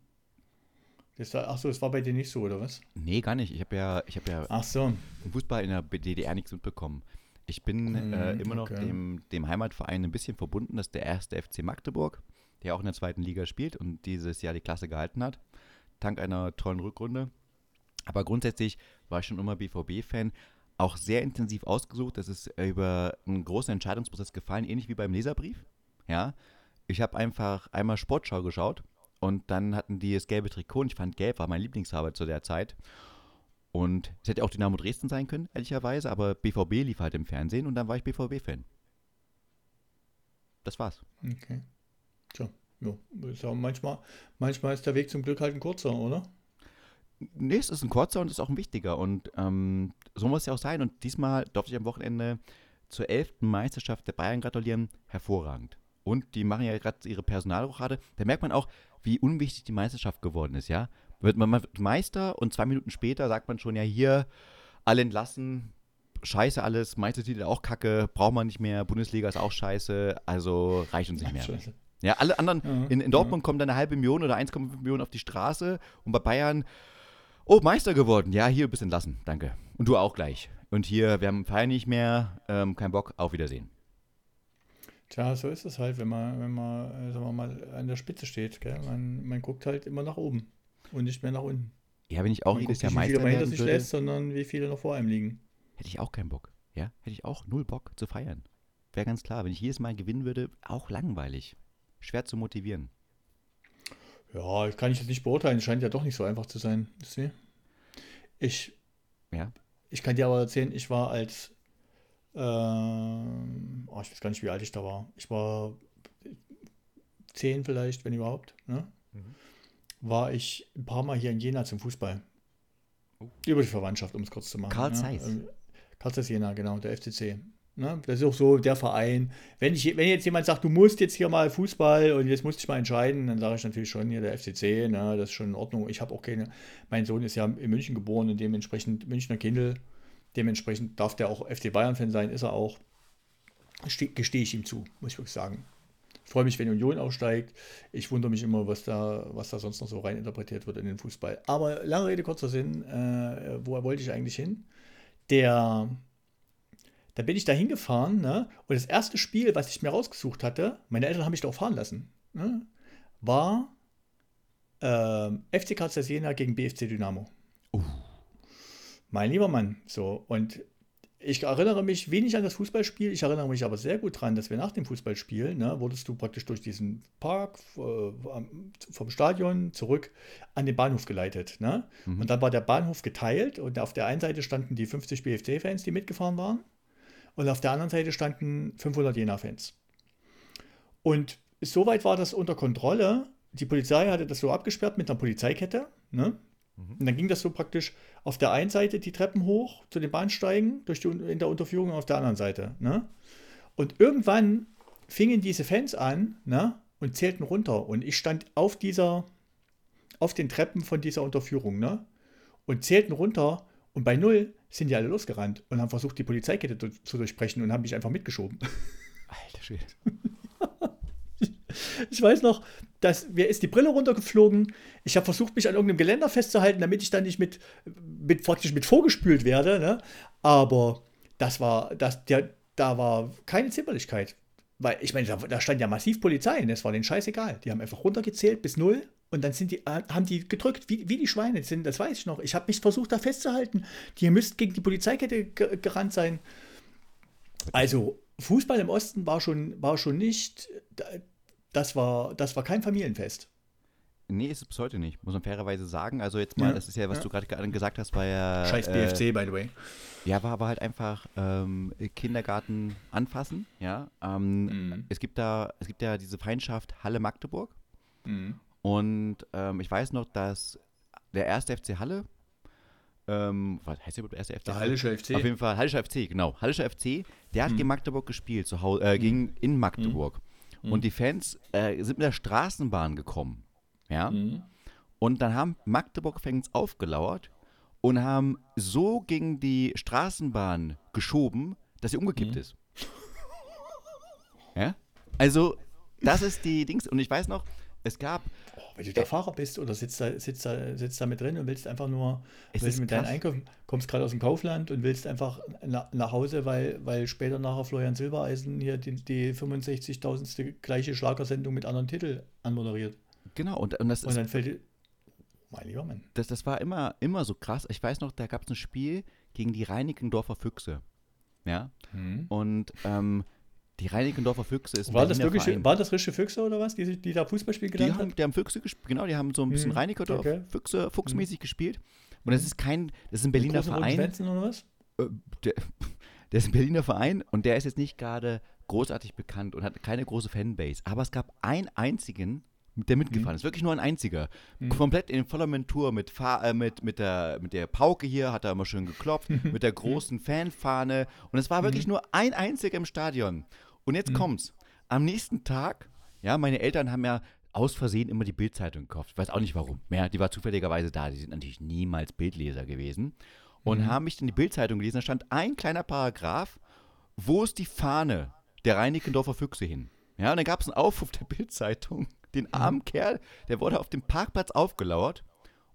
Das war, ach so, das war bei dir nicht so, oder was? Nee, gar nicht. Ich habe ja, ich hab ja ach so. im Fußball in der DDR nichts mitbekommen. Ich bin mhm, äh, immer noch okay. dem, dem Heimatverein ein bisschen verbunden. Das ist der erste FC Magdeburg, der auch in der zweiten Liga spielt und dieses Jahr die Klasse gehalten hat. Dank einer tollen Rückrunde. Aber grundsätzlich war ich schon immer BVB-Fan. Auch sehr intensiv ausgesucht. Das ist über einen großen Entscheidungsprozess gefallen, ähnlich wie beim Leserbrief. Ja, ich habe einfach einmal Sportschau geschaut und dann hatten die das gelbe Trikot und ich fand gelb war mein Lieblingsfarbe zu der Zeit. Und es hätte auch Dynamo Dresden sein können, ehrlicherweise, aber BVB lief halt im Fernsehen und dann war ich BVB-Fan. Das war's. Okay. Tja, ja. manchmal, manchmal ist der Weg zum Glück halt ein kurzer, oder? Nee, es ist ein kurzer und es ist auch ein wichtiger. Und ähm, so muss es ja auch sein. Und diesmal durfte ich am Wochenende zur elften Meisterschaft der Bayern gratulieren. Hervorragend. Und die machen ja gerade ihre Personalrochade. Da merkt man auch, wie unwichtig die Meisterschaft geworden ist, ja. Wird man Meister und zwei Minuten später sagt man schon, ja, hier, alle entlassen, scheiße alles, Meistertitel auch kacke, braucht man nicht mehr, Bundesliga ist auch scheiße, also reicht uns nicht mehr. <laughs> Scheiße. Ja, alle anderen, ja, in, in, Dortmund ja. kommt dann eine halbe Million oder 1,5 Millionen auf die Straße und bei Bayern, oh, Meister geworden, ja, hier ein bisschen lassen, danke. Und du auch gleich. Und hier, wir haben Feier nicht mehr, ähm, kein Bock, auf Wiedersehen. Tja, so ist es halt, wenn man, wenn man, äh, sagen wir mal, an der Spitze steht. Gell? Man, man guckt halt immer nach oben und nicht mehr nach unten. Ja, wenn ich auch man jedes Jahr Meister würde. Wie viele man hinter sich lässt, sondern wie viele noch vor einem liegen. Hätte ich auch keinen Bock. Ja, hätte ich auch null Bock zu feiern. Wäre ganz klar, wenn ich jedes Mal gewinnen würde, auch langweilig. Schwer zu motivieren. Ja, kann ich jetzt nicht beurteilen. Scheint ja doch nicht so einfach zu sein. Ich, ja. ich kann dir aber erzählen, ich war als ähm, ich weiß gar nicht, wie alt ich da war. Ich war zehn vielleicht, wenn überhaupt. Ne? Mhm. War ich ein paar Mal hier in Jena zum Fußball. Oh. Über die Verwandtschaft, um es kurz zu machen. Karl Zeiss. Ja. Ähm, Karl Zeiss Jena, genau, der FCC. Ne? Das ist auch so der Verein. Wenn, ich, wenn jetzt jemand sagt, du musst jetzt hier mal Fußball und jetzt musst du dich mal entscheiden, dann sage ich natürlich schon hier der FCC, ne? das ist schon in Ordnung. Ich habe auch keine, mein Sohn ist ja in München geboren und dementsprechend Münchner Kindle. Dementsprechend darf der auch FC Bayern-Fan sein, ist er auch. Gestehe ich ihm zu, muss ich wirklich sagen. Ich freue mich, wenn Union aufsteigt. Ich wundere mich immer, was da, was da sonst noch so rein interpretiert wird in den Fußball. Aber lange Rede, kurzer Sinn, äh, wo wollte ich eigentlich hin? Der, da bin ich da hingefahren ne? und das erste Spiel, was ich mir rausgesucht hatte, meine Eltern haben mich da auch fahren lassen, ne? war äh, FC Karlsruhe Jena gegen BFC Dynamo. Uh. Mein lieber Mann, so. Und ich erinnere mich wenig an das Fußballspiel, ich erinnere mich aber sehr gut daran, dass wir nach dem Fußballspiel, ne, wurdest du praktisch durch diesen Park äh, vom Stadion zurück an den Bahnhof geleitet. Ne? Mhm. Und dann war der Bahnhof geteilt und auf der einen Seite standen die 50 BFC-Fans, die mitgefahren waren. und auf der anderen Seite standen 500 Jena-Fans. Und soweit war das unter Kontrolle. Die Polizei hatte das so abgesperrt mit einer Polizeikette. Ne? Mhm. Und dann ging das so praktisch auf der einen Seite die Treppen hoch zu den Bahnsteigen durch die, in der Unterführung und auf der anderen Seite. Ne? Und irgendwann fingen diese Fans an ne? und zählten runter. Und ich stand auf dieser, auf den Treppen von dieser Unterführung ne? und zählten runter. Und bei null sind die alle losgerannt und haben versucht, die Polizeikette zu durchbrechen und haben mich einfach mitgeschoben. Alter Schwede. <laughs> Ich weiß noch, dass mir ist die Brille runtergeflogen. Ich habe versucht, mich an irgendeinem Geländer festzuhalten, damit ich dann nicht mit, mit praktisch mit vorgespült werde. Ne? Aber das war, das, der, da war keine Zimperlichkeit. Weil, ich meine, da, da, stand ja massiv Polizei und es war denen scheißegal. Die haben einfach runtergezählt bis null und dann sind die, haben die gedrückt, wie, wie die Schweine sind, das weiß ich noch. Ich habe mich versucht, da festzuhalten. Die müssten gegen die Polizeikette gerannt sein. Also, Fußball im Osten war schon, war schon nicht, das war, das war kein Familienfest. Nee, ist es bis heute nicht, muss man fairerweise sagen. Also jetzt mal, ja, das ist ja, was ja. du gerade gesagt hast, war ja. Scheiß BFC, äh, by the way. Ja, war aber halt einfach ähm, Kindergarten anfassen, ja. Ähm, mhm. Es gibt da, es gibt ja diese Feindschaft Halle Magdeburg. Mhm. Und ähm, ich weiß noch, dass der erste FC Halle, ähm, was heißt der überhaupt erste FC? Der Hallische FC. Auf jeden Fall, Hallischer FC, genau. Hallischer FC, der hat mhm. gegen Magdeburg gespielt, zu Hause, äh, gegen, mhm. in Magdeburg. Mhm. Und die Fans äh, sind mit der Straßenbahn gekommen. Ja. Mhm. Und dann haben Magdeburg-Fans aufgelauert und haben so gegen die Straßenbahn geschoben, dass sie umgekippt mhm. ist. ja? Also, das ist die Dings. Und ich weiß noch, es gab. Oh, wenn du der Fahrer bist oder sitzt da, sitzt da, sitzt da mit drin und willst einfach nur, willst mit deinen Einkaufen, kommst gerade aus dem Kaufland und willst einfach na, nach Hause, weil, weil später nachher Florian Silbereisen hier die, die 65.000. gleiche Schlagersendung mit anderen Titeln anmoderiert. Genau, und, und das und dann fällt mein lieber Mann. Das, das war immer, immer so krass. Ich weiß noch, da gab es ein Spiel gegen die Reinickendorfer Füchse. Ja. Mhm. Und ähm, die Reinickendorfer Füchse ist war das wirklich War das rische Füchse oder was, die, die da Fußball spielen die haben, Die haben Füchse gespielt, genau, die haben so ein bisschen hm, Reinickendorf okay. Füchse, fuchsmäßig hm. gespielt. Und das hm. ist kein, das ist ein Berliner Verein. oder was? Äh, der, <laughs> der ist ein Berliner Verein und der ist jetzt nicht gerade großartig bekannt und hat keine große Fanbase. Aber es gab einen einzigen, der mitgefahren mhm. ist. Wirklich nur ein einziger. Mhm. Komplett in voller Montur mit, äh, mit, mit, der, mit der Pauke hier, hat er immer schön geklopft, <laughs> mit der großen Fanfahne. Und es war wirklich mhm. nur ein einziger im Stadion. Und jetzt mhm. kommt's. Am nächsten Tag, ja, meine Eltern haben ja aus Versehen immer die Bildzeitung gekauft. Ich weiß auch nicht warum. Ja, die war zufälligerweise da. Die sind natürlich niemals Bildleser gewesen. Und mhm. haben mich in die Bildzeitung gelesen. Da stand ein kleiner Paragraph. Wo ist die Fahne der Reinickendorfer Füchse hin? Ja, und dann gab es einen Aufruf der Bildzeitung den mhm. armen Kerl, der wurde auf dem Parkplatz aufgelauert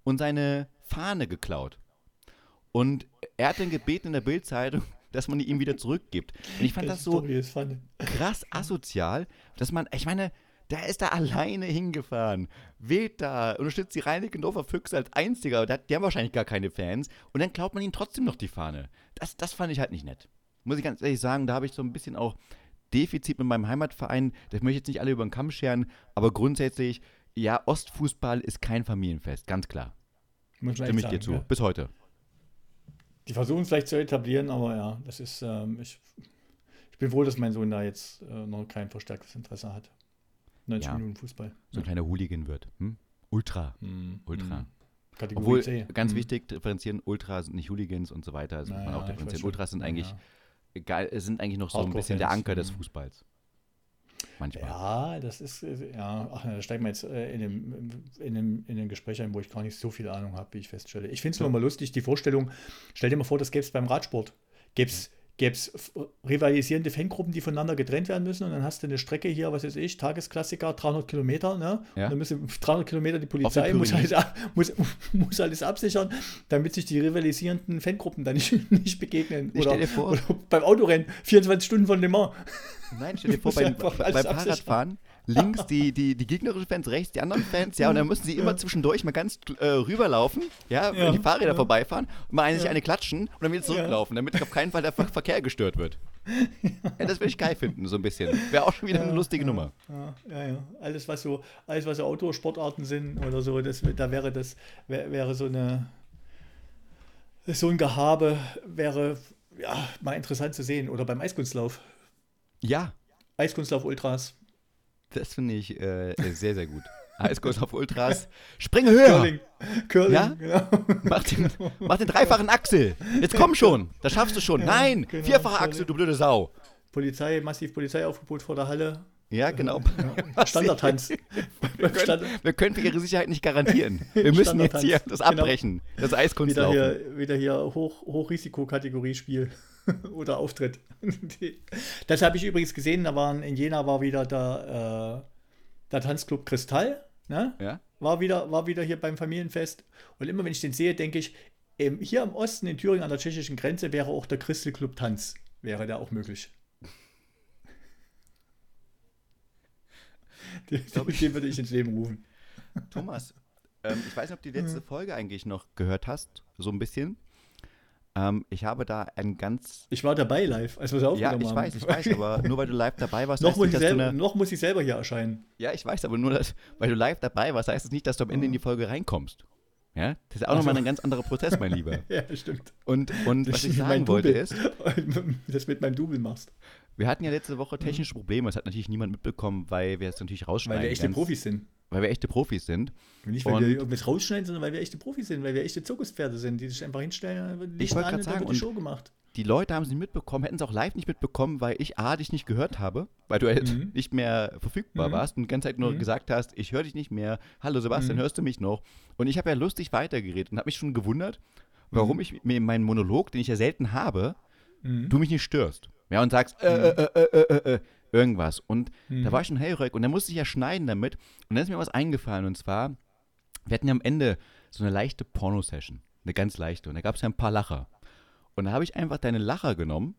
und seine Fahne geklaut. Und er hat dann gebeten in der Bildzeitung, <laughs> dass man die ihm wieder zurückgibt. Und ich fand das, das so krass asozial, dass man, ich meine, der ist da alleine hingefahren, wählt da, unterstützt die Reinickendorfer Füchse als einziger, die haben wahrscheinlich gar keine Fans, und dann klaut man ihnen trotzdem noch die Fahne. Das, das fand ich halt nicht nett. Muss ich ganz ehrlich sagen, da habe ich so ein bisschen auch Defizit mit meinem Heimatverein. Das möchte ich jetzt nicht alle über den Kamm scheren, aber grundsätzlich, ja, Ostfußball ist kein Familienfest, ganz klar. Muss Stimme ich sagen, dir zu, ja. bis heute. Die versuchen es vielleicht zu etablieren, aber ja, das ist, ähm, ich, ich bin froh, dass mein Sohn da jetzt äh, noch kein verstärktes Interesse hat. 90 ja, Minuten Fußball. So ein kleiner Hooligan wird. Hm? Ultra. Mm, Ultra. Mm. Kategorie Obwohl, C. ganz mm. wichtig, differenzieren, Ultra sind nicht Hooligans und so weiter. Also naja, man auch differenzieren. Ultras sind eigentlich geil, sind eigentlich noch so ein bisschen der Anker des Fußballs. Manchmal. Ja, das ist, ja, ach, da steigen wir jetzt äh, in dem, in, dem, in dem Gespräch ein, wo ich gar nicht so viel Ahnung habe, wie ich feststelle. Ich finde es nur mal lustig, die Vorstellung, stell dir mal vor, das gäbe es beim Radsport. Gäbe es gäbe es rivalisierende Fangruppen, die voneinander getrennt werden müssen und dann hast du eine Strecke hier, was weiß ich, Tagesklassiker, 300 Kilometer, ne? Ja. Und dann müssen 300 Kilometer die Polizei muss, alles, muss, <laughs> muss alles absichern, damit sich die rivalisierenden Fangruppen da nicht, <laughs> nicht begegnen. Oder, oder, beim Autorennen, 24 Stunden von Le Mans. Nein, stell dir vor, <laughs> beim, beim Fahrradfahren links die, die, die gegnerischen Fans, rechts die anderen Fans, ja, und dann müssen sie immer zwischendurch mal ganz äh, rüberlaufen, ja, wenn ja, die Fahrräder ja. vorbeifahren, und mal sich eine klatschen und dann wieder zurücklaufen, damit auf keinen Fall der Verkehr gestört wird. Ja, das würde ich geil finden, so ein bisschen. Wäre auch schon wieder eine lustige Nummer. Ja, ja, Alles, was so, alles, was so Outdoor-Sportarten sind oder so, das, da wäre das, wär, wäre so eine, so ein Gehabe, wäre ja, mal interessant zu sehen. Oder beim Eiskunstlauf. Ja. Eiskunstlauf Ultras. Das finde ich äh, sehr, sehr gut. <laughs> Eiskunstlauf Ultras. <laughs> Springe höher. Curling. Curling, ja? genau. <laughs> Mach den, mach den dreifachen Axel. Jetzt komm schon. Das schaffst du schon. Ja, Nein, genau, vierfache Axel, du blöde Sau. Polizei, massiv Polizeiaufgebot vor der Halle. Ja, genau. Ja. Standardtanz. wir, können, wir können für ihre Sicherheit nicht garantieren. Wir müssen jetzt hier das genau. abbrechen. Genau. Das Eiskunstlauf. Wieder hier, wieder hier Hoch, Hochrisikokategorie-Spiel <laughs> oder Auftritt. <laughs> das habe ich übrigens gesehen, da waren in Jena war wieder der, äh, der Tanzclub Kristall. Ne? Ja. War, wieder, war wieder hier beim Familienfest. Und immer wenn ich den sehe, denke ich, ähm, hier im Osten in Thüringen an der tschechischen Grenze wäre auch der Christelclub Tanz. Wäre da auch möglich. <laughs> Den, den würde ich ins Leben rufen. Thomas, ähm, ich weiß nicht, ob du die letzte Folge eigentlich noch gehört hast, so ein bisschen. Ähm, ich habe da ein ganz. Ich war dabei live, als wir es aufgenommen haben. Ja, ich weiß, ich weiß, aber nur weil du live dabei warst. <laughs> noch, muss nicht, selber, eine... noch muss ich selber hier erscheinen. Ja, ich weiß, aber nur, dass, weil du live dabei warst, heißt es das nicht, dass du am Ende in die Folge reinkommst. Ja, das ist auch also. nochmal ein ganz anderer Prozess, mein <laughs> Lieber. ja, stimmt. Und, und was ich sagen wollte ist. <laughs> das mit meinem Double machst. Wir hatten ja letzte Woche technische Probleme. Das hat natürlich niemand mitbekommen, weil wir es natürlich rausschneiden. Weil wir echte ganz, Profis sind. Weil wir echte Profis sind. Nicht, weil und wir irgendwas rausschneiden, sondern weil wir echte Profis sind, weil wir echte Zirkuspferde sind, die sich einfach hinstellen, ich wollte gerade sagen, die Show gemacht. Die Leute haben es nicht mitbekommen, hätten es auch live nicht mitbekommen, weil ich A, dich nicht gehört habe, weil du halt mhm. <laughs> nicht mehr verfügbar mhm. warst und die ganze Zeit nur mhm. gesagt hast, ich höre dich nicht mehr. Hallo Sebastian, mhm. hörst du mich noch? Und ich habe ja lustig weitergeredet und habe mich schon gewundert, warum mhm. ich mir in meinen Monolog, den ich ja selten habe, mhm. du mich nicht störst. Ja, und sagst, äh, äh, äh, äh, äh, äh irgendwas. Und mhm. da war ich schon hellrück und dann musste ich ja schneiden damit. Und dann ist mir was eingefallen und zwar, wir hatten ja am Ende so eine leichte Porno-Session. Eine ganz leichte. Und da gab es ja ein paar Lacher. Und da habe ich einfach deine Lacher genommen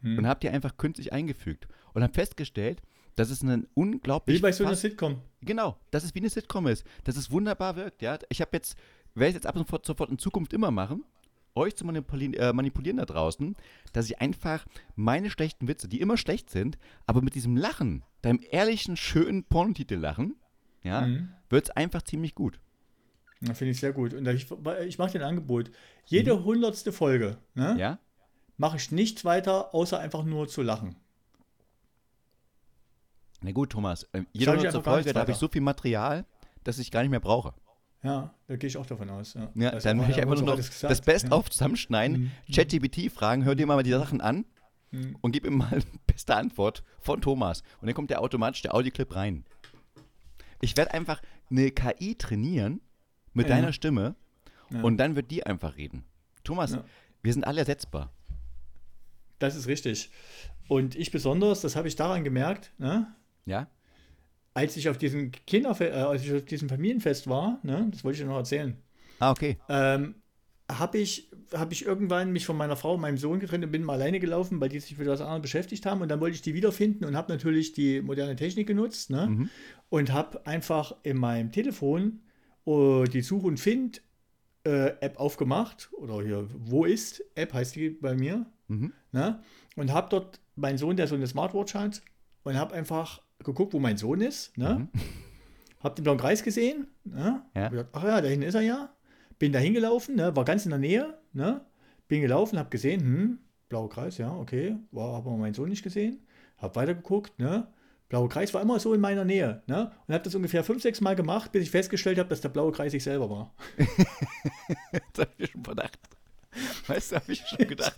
mhm. und habe die einfach künstlich eingefügt. Und habe festgestellt, dass es ein unglaublich. Wie bei so einer Sitcom. Genau, dass es wie eine Sitcom ist. Dass es wunderbar wirkt. Ja? Ich habe jetzt, werde ich jetzt ab und sofort in Zukunft immer machen euch zu manipulieren, äh, manipulieren da draußen, dass ich einfach meine schlechten Witze, die immer schlecht sind, aber mit diesem Lachen, deinem ehrlichen, schönen Pornotitel lachen, ja, mhm. wird es einfach ziemlich gut. Ja, Finde ich sehr gut. Und ich, ich mache dir ein Angebot. Jede mhm. hundertste Folge ne, ja? mache ich nichts weiter, außer einfach nur zu lachen. Na gut, Thomas. Äh, jede hundertste Folge, da habe ich so viel Material, dass ich gar nicht mehr brauche. Ja, da gehe ich auch davon aus. Ja, ja dann würde ich einfach nur noch das Best-of ja. zusammenschneiden, mhm. ChatGPT fragen, hör dir mal die Sachen an mhm. und gib ihm mal <laughs> eine beste Antwort von Thomas. Und dann kommt der automatisch der Audioclip rein. Ich werde einfach eine KI trainieren mit ja. deiner Stimme und dann wird die einfach reden. Thomas, wir sind alle ersetzbar. Das ist richtig. Und ich besonders, das habe ich daran gemerkt, ne? Ja als ich auf diesem Kinderfest, äh, als ich auf diesem Familienfest war, ne, das wollte ich dir noch erzählen. Ah, okay. Ähm, habe ich, hab ich irgendwann mich von meiner Frau und meinem Sohn getrennt und bin mal alleine gelaufen, weil die sich mit was anderem beschäftigt haben. Und dann wollte ich die wiederfinden und habe natürlich die moderne Technik genutzt ne? Mhm. und habe einfach in meinem Telefon uh, die Such- und Find äh, App aufgemacht. Oder hier, wo ist? App heißt die bei mir. Mhm. Ne? Und habe dort meinen Sohn, der so eine Smartwatch hat, und habe einfach geguckt, wo mein Sohn ist. Ne? Mhm. <laughs> Hab den blauen Kreis gesehen. Ne? Ja. Gedacht, ach ja, da hinten ist er ja. Bin da hingelaufen, ne? war ganz in der Nähe. Ne? Bin gelaufen, hab gesehen, hm, blauer Kreis, ja, okay. War aber meinen Sohn nicht gesehen. Hab weitergeguckt, ne? Blauer Kreis war immer so in meiner Nähe. Ne? Und habe das ungefähr fünf, sechs Mal gemacht, bis ich festgestellt habe, dass der blaue Kreis ich selber war. <laughs> das habe ich schon verdacht. <laughs> Weißt du, habe ich schon gedacht.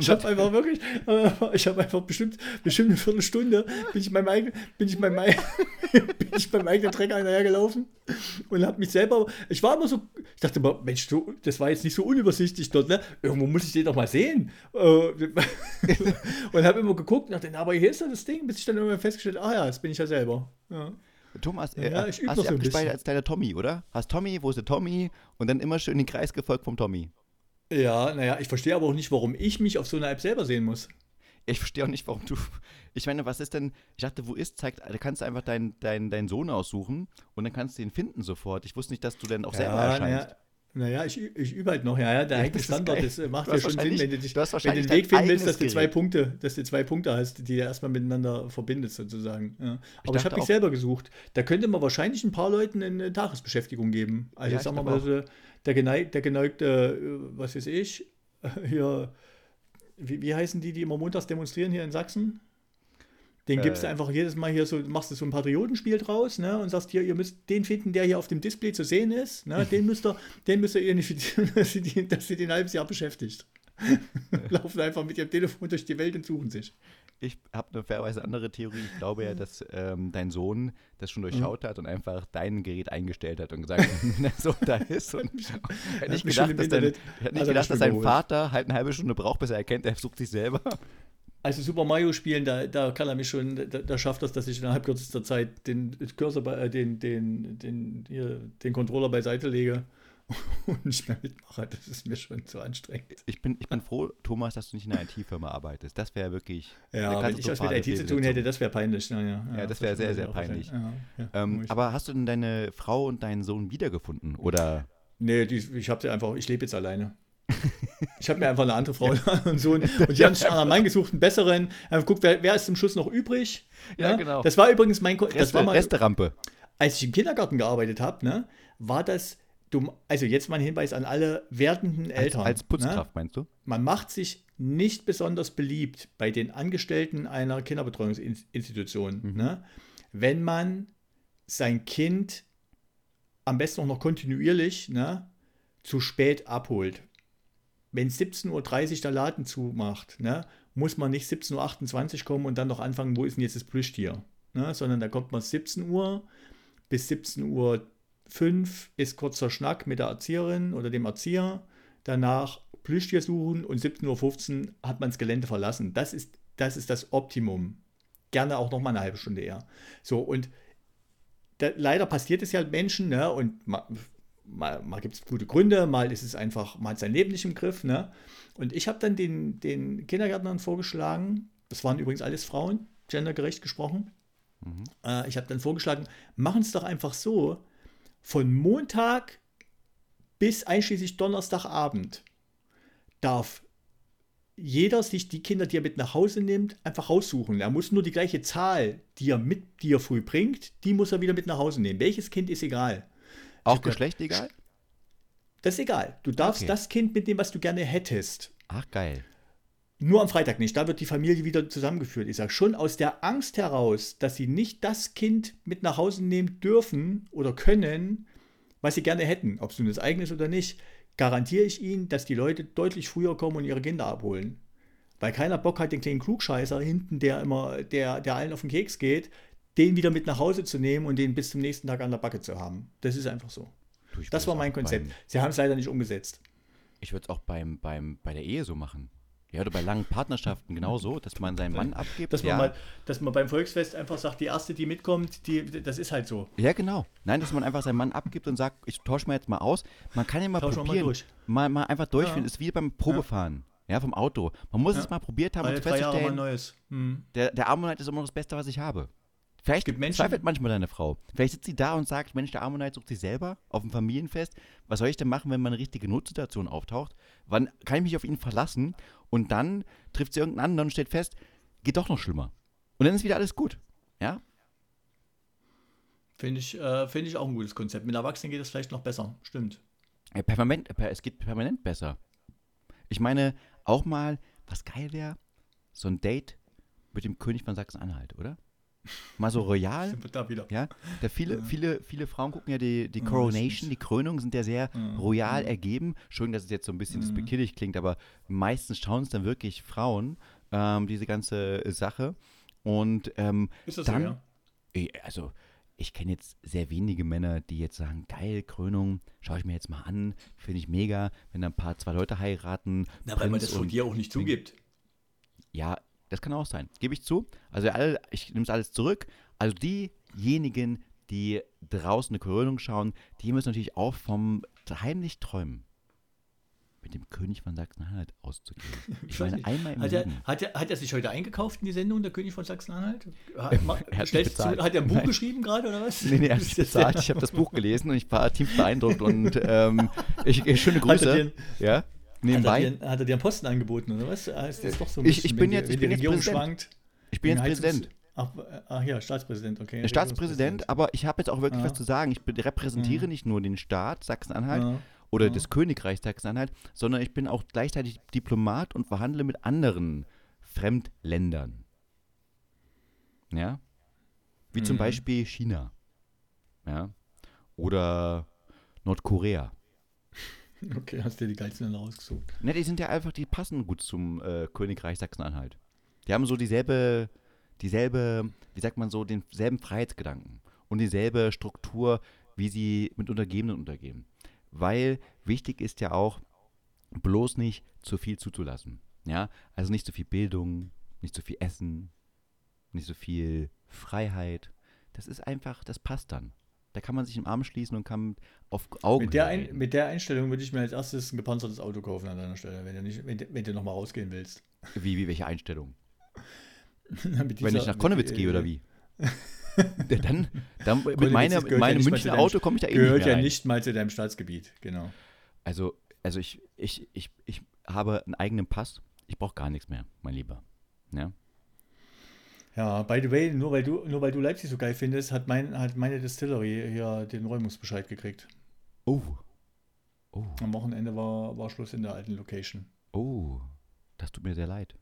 ich habe einfach wirklich, äh, ich habe einfach bestimmt, bestimmt eine Viertelstunde bin ich meinem eigenen, bin ich meinem, <laughs> bin ich beim eigenen Trecker hinterhergelaufen und habe mich selber, ich war immer so, ich dachte immer, Mensch, du, das war jetzt nicht so unübersichtlich dort, ne? Irgendwo muss ich den doch mal sehen. Äh, <laughs> und habe immer geguckt und dachte, aber hier ist doch das Ding, bis ich dann irgendwann festgestellt ah ja, das bin ich ja selber. Ja. Thomas, äh, ja, ich hast du so abgespeichert als deiner Tommy, oder? Hast Tommy, wo ist der Tommy? Und dann immer schön den Kreis gefolgt vom Tommy. Ja, naja, ich verstehe aber auch nicht, warum ich mich auf so einer App selber sehen muss. Ich verstehe auch nicht, warum du. Ich meine, was ist denn. Ich dachte, wo ist, zeigt. Da kannst du einfach deinen dein, dein Sohn aussuchen und dann kannst du ihn finden sofort. Ich wusste nicht, dass du dann auch ja, selber erscheinst. Naja. Naja, ich, ich übe halt noch, ja, ja, der ja, eigene Standard, das macht ja schon Sinn, wenn du, dich, wenn du den Weg finden willst, dass du zwei Punkte, dass du zwei Punkte hast, die du erstmal miteinander verbindest, sozusagen. Ja. Aber ich, ich habe mich selber gesucht. Da könnte man wahrscheinlich ein paar Leuten eine Tagesbeschäftigung geben. Also ja, sagen wir mal, so, der, geneig, der geneigte, äh, was weiß ich, <laughs> hier wie, wie heißen die, die immer montags demonstrieren hier in Sachsen? Den gibst du Äh. einfach jedes Mal hier so, machst du so ein Patriotenspiel draus, ne? Und sagst hier, ihr müsst den finden, der hier auf dem Display zu sehen ist, ne? <laughs> Den müsst ihr, den müsst ihr identifizieren, <laughs> dass sie, dass den ein halbes Jahr beschäftigt. Laufen einfach mit ihrem Telefon durch die Welt und suchen sich. Ich habe eine fairerweise andere Theorie. Ich glaube ja, dass ähm, dein Sohn das schon Mhm. durchschaut hat und einfach dein Gerät eingestellt hat und gesagt, <laughs> wenn der Sohn da ist. Und <laughs> hätte nicht gedacht, dass, dein, hat nicht er gedacht, dass überholt. Vater halt eine halbe Stunde braucht, bis er erkennt, er sucht sich selber. Also Super Mario spielen, da, da kann er mich schon, da, da schafft das, dass ich innerhalb kürzester Zeit den Cursor, bei, äh, den, den, den, hier, den Controller beiseite lege <laughs> und nicht mehr mitmache. Das ist mir schon zu anstrengend. Ich bin, ich bin froh, Thomas, dass du nicht in einer IT-Firma arbeitest. Das wäre wirklich. Ja, wenn ich was mit IT zu tun hätte, das wäre peinlich. Ja, ja, Ja, das wäre sehr, sehr peinlich. Ja, ja, Ähm, aber hast du denn deine Frau und deinen Sohn wiedergefunden? Oder nee, die, ich habe sie einfach, ich lebe jetzt alleine. <laughs> Ich habe mir einfach eine andere Frau <laughs> und Sohn und die haben sich einen Mann gesucht, einen besseren. Haben geguckt, wer, wer ist zum Schluss noch übrig? Ja, genau. Das war übrigens mein, Ko- das Reste, war mal, Resterampe? als ich im Kindergarten gearbeitet habe, ne, war das, du, also jetzt mal ein Hinweis an alle werdenden Als, Eltern. als Putzkraft, Ne? meinst du? Man macht sich nicht besonders beliebt bei den Angestellten einer Kinderbetreuungsinstitution, Mhm. ne, wenn man sein Kind am besten auch noch kontinuierlich ne, zu spät abholt. Wenn 17.30 Uhr der Laden zumacht, ne, muss man nicht 17.28 Uhr kommen und dann noch anfangen, wo ist denn jetzt das Plüschtier? Ne, sondern da kommt man 17 Uhr bis 17.05 Uhr ist kurzer Schnack mit der Erzieherin oder dem Erzieher. Danach Plüschtier suchen und 17.15 Uhr hat man das Gelände verlassen. Das ist, das ist das Optimum. Gerne auch noch mal eine halbe Stunde eher. So, und da, leider passiert es ja Menschen, ne? Und mal, mal, mal gibt es gute Gründe, mal ist es einfach, mal hat sein Leben nicht im Griff, ne? Und ich habe dann den, den Kindergärtnern vorgeschlagen, das waren übrigens alles Frauen, gendergerecht gesprochen. Äh, ich habe dann vorgeschlagen, machen es doch einfach so, von Montag bis einschließlich Donnerstagabend darf jeder sich die Kinder, die er mit nach Hause nimmt, einfach raussuchen. Er muss nur die gleiche Zahl, die er mit, die er früh bringt, die muss er wieder mit nach Hause nehmen. Welches Kind ist egal. Auch Geschlecht egal? Das ist egal. Du darfst Okay. das Kind mitnehmen, was du gerne hättest. Ach, geil. Nur am Freitag nicht. Da wird die Familie wieder zusammengeführt. Ich sage schon aus der Angst heraus, dass sie nicht das Kind mit nach Hause nehmen dürfen oder können, was sie gerne hätten, ob es nun das eigene ist oder nicht, garantiere ich ihnen, dass die Leute deutlich früher kommen und ihre Kinder abholen. Weil keiner Bock hat, den kleinen Klugscheißer hinten, der immer, der, der allen auf den Keks geht, den wieder mit nach Hause zu nehmen und den bis zum nächsten Tag an der Backe zu haben. Das ist einfach so. Das war mein Konzept. Beim, Sie haben es leider nicht umgesetzt. ich würde es auch beim, beim, bei der Ehe so machen. Ja, oder bei langen Partnerschaften genauso, dass man seinen Mann abgibt. Dass man, ja. mal, dass man beim Volksfest einfach sagt, die erste, die mitkommt, die, das ist halt so. Ja, genau. Nein, dass man einfach seinen Mann abgibt und sagt, ich tausche mal jetzt mal aus. Man kann ja mal Tauschen wir mal probieren. durch. Mal, mal einfach durchführen. Ja. Ist wie beim Probefahren. Ja, vom Auto. Man muss es mal probiert haben, um festzustellen, Neues. Hm. der, der Ammonite ist immer noch das Beste, was ich habe. Vielleicht gibt Menschen- zweifelt manchmal deine Frau. Vielleicht sitzt sie da und sagt, Mensch, der Ammonite sucht sich selber auf dem Familienfest. Was soll ich denn machen, wenn mal eine richtige Notsituation auftaucht? Wann kann ich mich auf ihn verlassen? Und dann trifft sie irgendeinen anderen und stellt fest, geht doch noch schlimmer. Und dann ist wieder alles gut. Ja? Finde ich, äh, find ich auch ein gutes Konzept. Mit Erwachsenen geht es vielleicht noch besser. Stimmt. Ja, permanent, per, es geht permanent besser. Ich meine, auch mal, was geil wäre, so ein Date mit dem König von Sachsen-Anhalt, oder? Mal so royal. Sind wir da wieder. Ja, da viele, viele, viele Frauen gucken ja die, die Ja, Coronation, die Krönung sind ja sehr Ja. royal ergeben. Schön, dass es jetzt so ein bisschen despektierlich klingt, aber meistens schauen es dann wirklich Frauen, ähm, diese ganze Sache. Und ähm, Ist das dann, so, ja? also ich kenne jetzt sehr wenige Männer, die jetzt sagen, geil, Krönung, schaue ich mir jetzt mal an, finde ich mega, wenn da ein paar, zwei Leute heiraten. Na, weil man das von dir auch nicht zugibt. ja, das kann auch sein. Gebe ich zu. Also alle, ich nehme es alles zurück. Also diejenigen, die draußen eine Krönung schauen, die müssen natürlich auch vom heimlich träumen. Mit dem König von Sachsen-Anhalt auszugehen. <laughs> Ich meine, einmal im Hat er, Leben. hat, er, hat er sich heute eingekauft in die Sendung, der König von Sachsen-Anhalt? Hat, Er hat er ein Buch Nein. geschrieben gerade oder was? Nee, nee, er hat <laughs> sich bezahlt. Ich habe das Buch gelesen und ich war tief beeindruckt und ähm, <laughs> ich, schöne Grüße. dir- Ja, Hat er, nebenbei. dir, hat er dir einen Posten angeboten oder was? Ah, Ist das doch so ein Ich- bisschen, ich bin wenn jetzt- die, ich bin die jetzt Regierung Präsident. schwankt. Ich bin jetzt Präsident. Ach, ach ja, Staatspräsident, okay. Staatspräsident, aber ich habe jetzt auch wirklich Ja. was zu sagen. Ich repräsentiere Ja. nicht nur den Staat Sachsen-Anhalt Ja. oder Ja. des Königreichs Sachsen-Anhalt, sondern ich bin auch gleichzeitig Diplomat und verhandle mit anderen Fremdländern. Ja? Wie zum Mhm. Beispiel China. Ja? Oder Nordkorea. <laughs> Okay, hast dir die geilsten rausgesucht. Ne, die sind ja einfach, die passen gut zum äh, Königreich Sachsen-Anhalt. Die haben so dieselbe, dieselbe, wie sagt man so, denselben Freiheitsgedanken und dieselbe Struktur, wie sie mit Untergebenen untergehen. Weil wichtig ist ja auch, bloß nicht zu viel zuzulassen. Ja, also nicht zu viel Bildung, nicht zu viel Essen, nicht so viel Freiheit. Das ist einfach, das passt dann. Da kann man sich im Arm schließen und kann auf Augen. Mit der, Ein mit der Einstellung würde ich mir als erstes ein gepanzertes Auto kaufen an deiner Stelle, wenn du, nicht, wenn, wenn du nochmal rausgehen willst. Wie, wie, welche Einstellung? <laughs> Wenn dieser- ich nach Konnewitz gehe oder wie? <laughs> Ja, dann, dann mit meiner, ja meinem nicht zu Münchner Auto komme ich da eh nicht Gehört mehr ja nicht mal zu deinem Staatsgebiet, genau. Also, also ich, ich, ich, ich habe einen eigenen Pass. Ich brauche gar nichts mehr, mein Lieber. Ja? Ja, by the way, nur weil du, nur weil du Leipzig so geil findest, hat, mein, hat meine Distillery hier den Räumungsbescheid gekriegt. Oh. Oh. Am Wochenende war, war Schluss in der alten Location. Oh. Das tut mir sehr leid.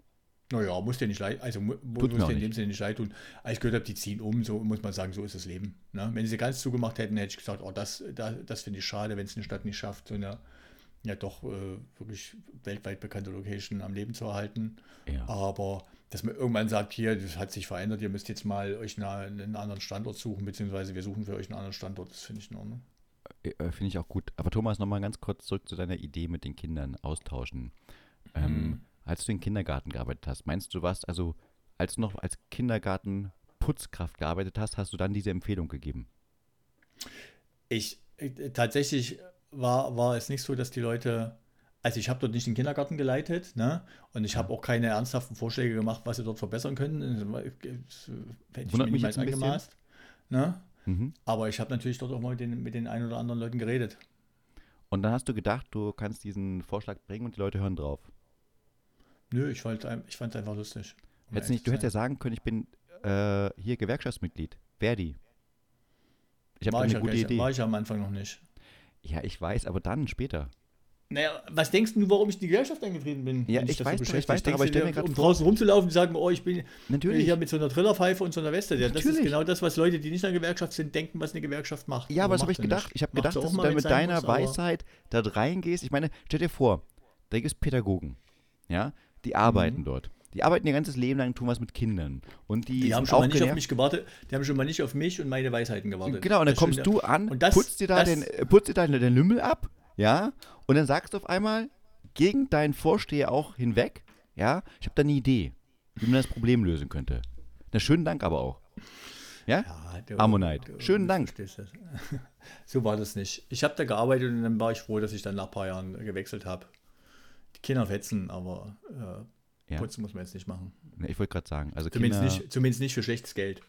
Naja, muss dir nicht leid, also muss dir in dem Sinne nicht leid tun. Als ich gehört habe, die ziehen um, so muss man sagen, so ist das Leben. Ne? Wenn sie ganz zugemacht hätten, hätte ich gesagt, oh, das, das, das finde ich schade, wenn es eine Stadt nicht schafft, so eine ja doch äh, wirklich weltweit bekannte Location am Leben zu erhalten. Ja. Aber dass man irgendwann sagt, hier, das hat sich verändert, ihr müsst jetzt mal euch eine, einen anderen Standort suchen, beziehungsweise wir suchen für euch einen anderen Standort, das finde ich in Ordnung. Äh, Finde ich auch gut. Aber Thomas, nochmal ganz kurz zurück zu deiner Idee mit den Kindern austauschen. Ähm, Mhm. Als du im Kindergarten gearbeitet hast, meinst du, du warst also, als du noch als Kindergarten-Putzkraft gearbeitet hast, hast du dann diese Empfehlung gegeben? Ich äh, tatsächlich war, war es nicht so, dass die Leute, also ich habe dort nicht den Kindergarten geleitet, ne? Und ich habe auch keine ernsthaften Vorschläge gemacht, was sie dort verbessern können. Das hätte ich mir niemals angemaßt. Ne? Mhm. Aber ich habe natürlich dort auch mal mit den, mit den ein oder anderen Leuten geredet. Und dann hast du gedacht, du kannst diesen Vorschlag bringen und die Leute hören drauf. Nö, ich fand es ich einfach lustig. um Hättest nicht, du hättest ja sagen können, ich bin äh, hier Gewerkschaftsmitglied. Verdi. Ich habe eine ich ja gute gleich, Idee. war ich ja am Anfang noch nicht. Ja, ich weiß, aber dann später. Naja, was denkst du, warum ich in die Gewerkschaft eingetreten bin? Ja, ich das weiß doch, ich weiß doch, aber ich stell mir grad um vor- draußen rumzulaufen und sagen, oh, ich bin Natürlich. hier mit so einer Trillerpfeife und so einer Weste. Ja, das ist genau das, was Leute, die nicht in der Gewerkschaft sind, denken, was eine Gewerkschaft macht. Ja, aber was habe ich gedacht? nicht. Ich habe gedacht, dass du da mit deiner muss, Weisheit da reingehst. Ich meine, stell dir vor, da gibt es Pädagogen, ja, die arbeiten Mhm. dort. Die arbeiten ihr ganzes Leben lang, tun was mit Kindern. Und die, Die haben schon mal nicht auf mich gewartet, die haben schon mal nicht auf mich und meine Weisheiten gewartet. Genau, und dann Das kommst du an, Und das- putzt dir da das- den, äh, putzt dir da den Lümmel ab, ja, und dann sagst du auf einmal gegen deinen Vorsteher auch hinweg, ja, ich habe da eine Idee, wie man das Problem lösen könnte. Na, schönen Dank aber auch. Ja? Ja, du- Ammonite. du- Schönen Dank. <laughs> so war das nicht. Ich habe da gearbeitet und dann war ich froh, dass ich dann nach ein paar Jahren gewechselt habe. Die Kinder fetzen, aber äh, Ja. putzen muss man jetzt nicht machen. Ne, Ich wollte gerade sagen, also Zumindest Kinder, nicht, zumindest nicht für schlechtes Geld.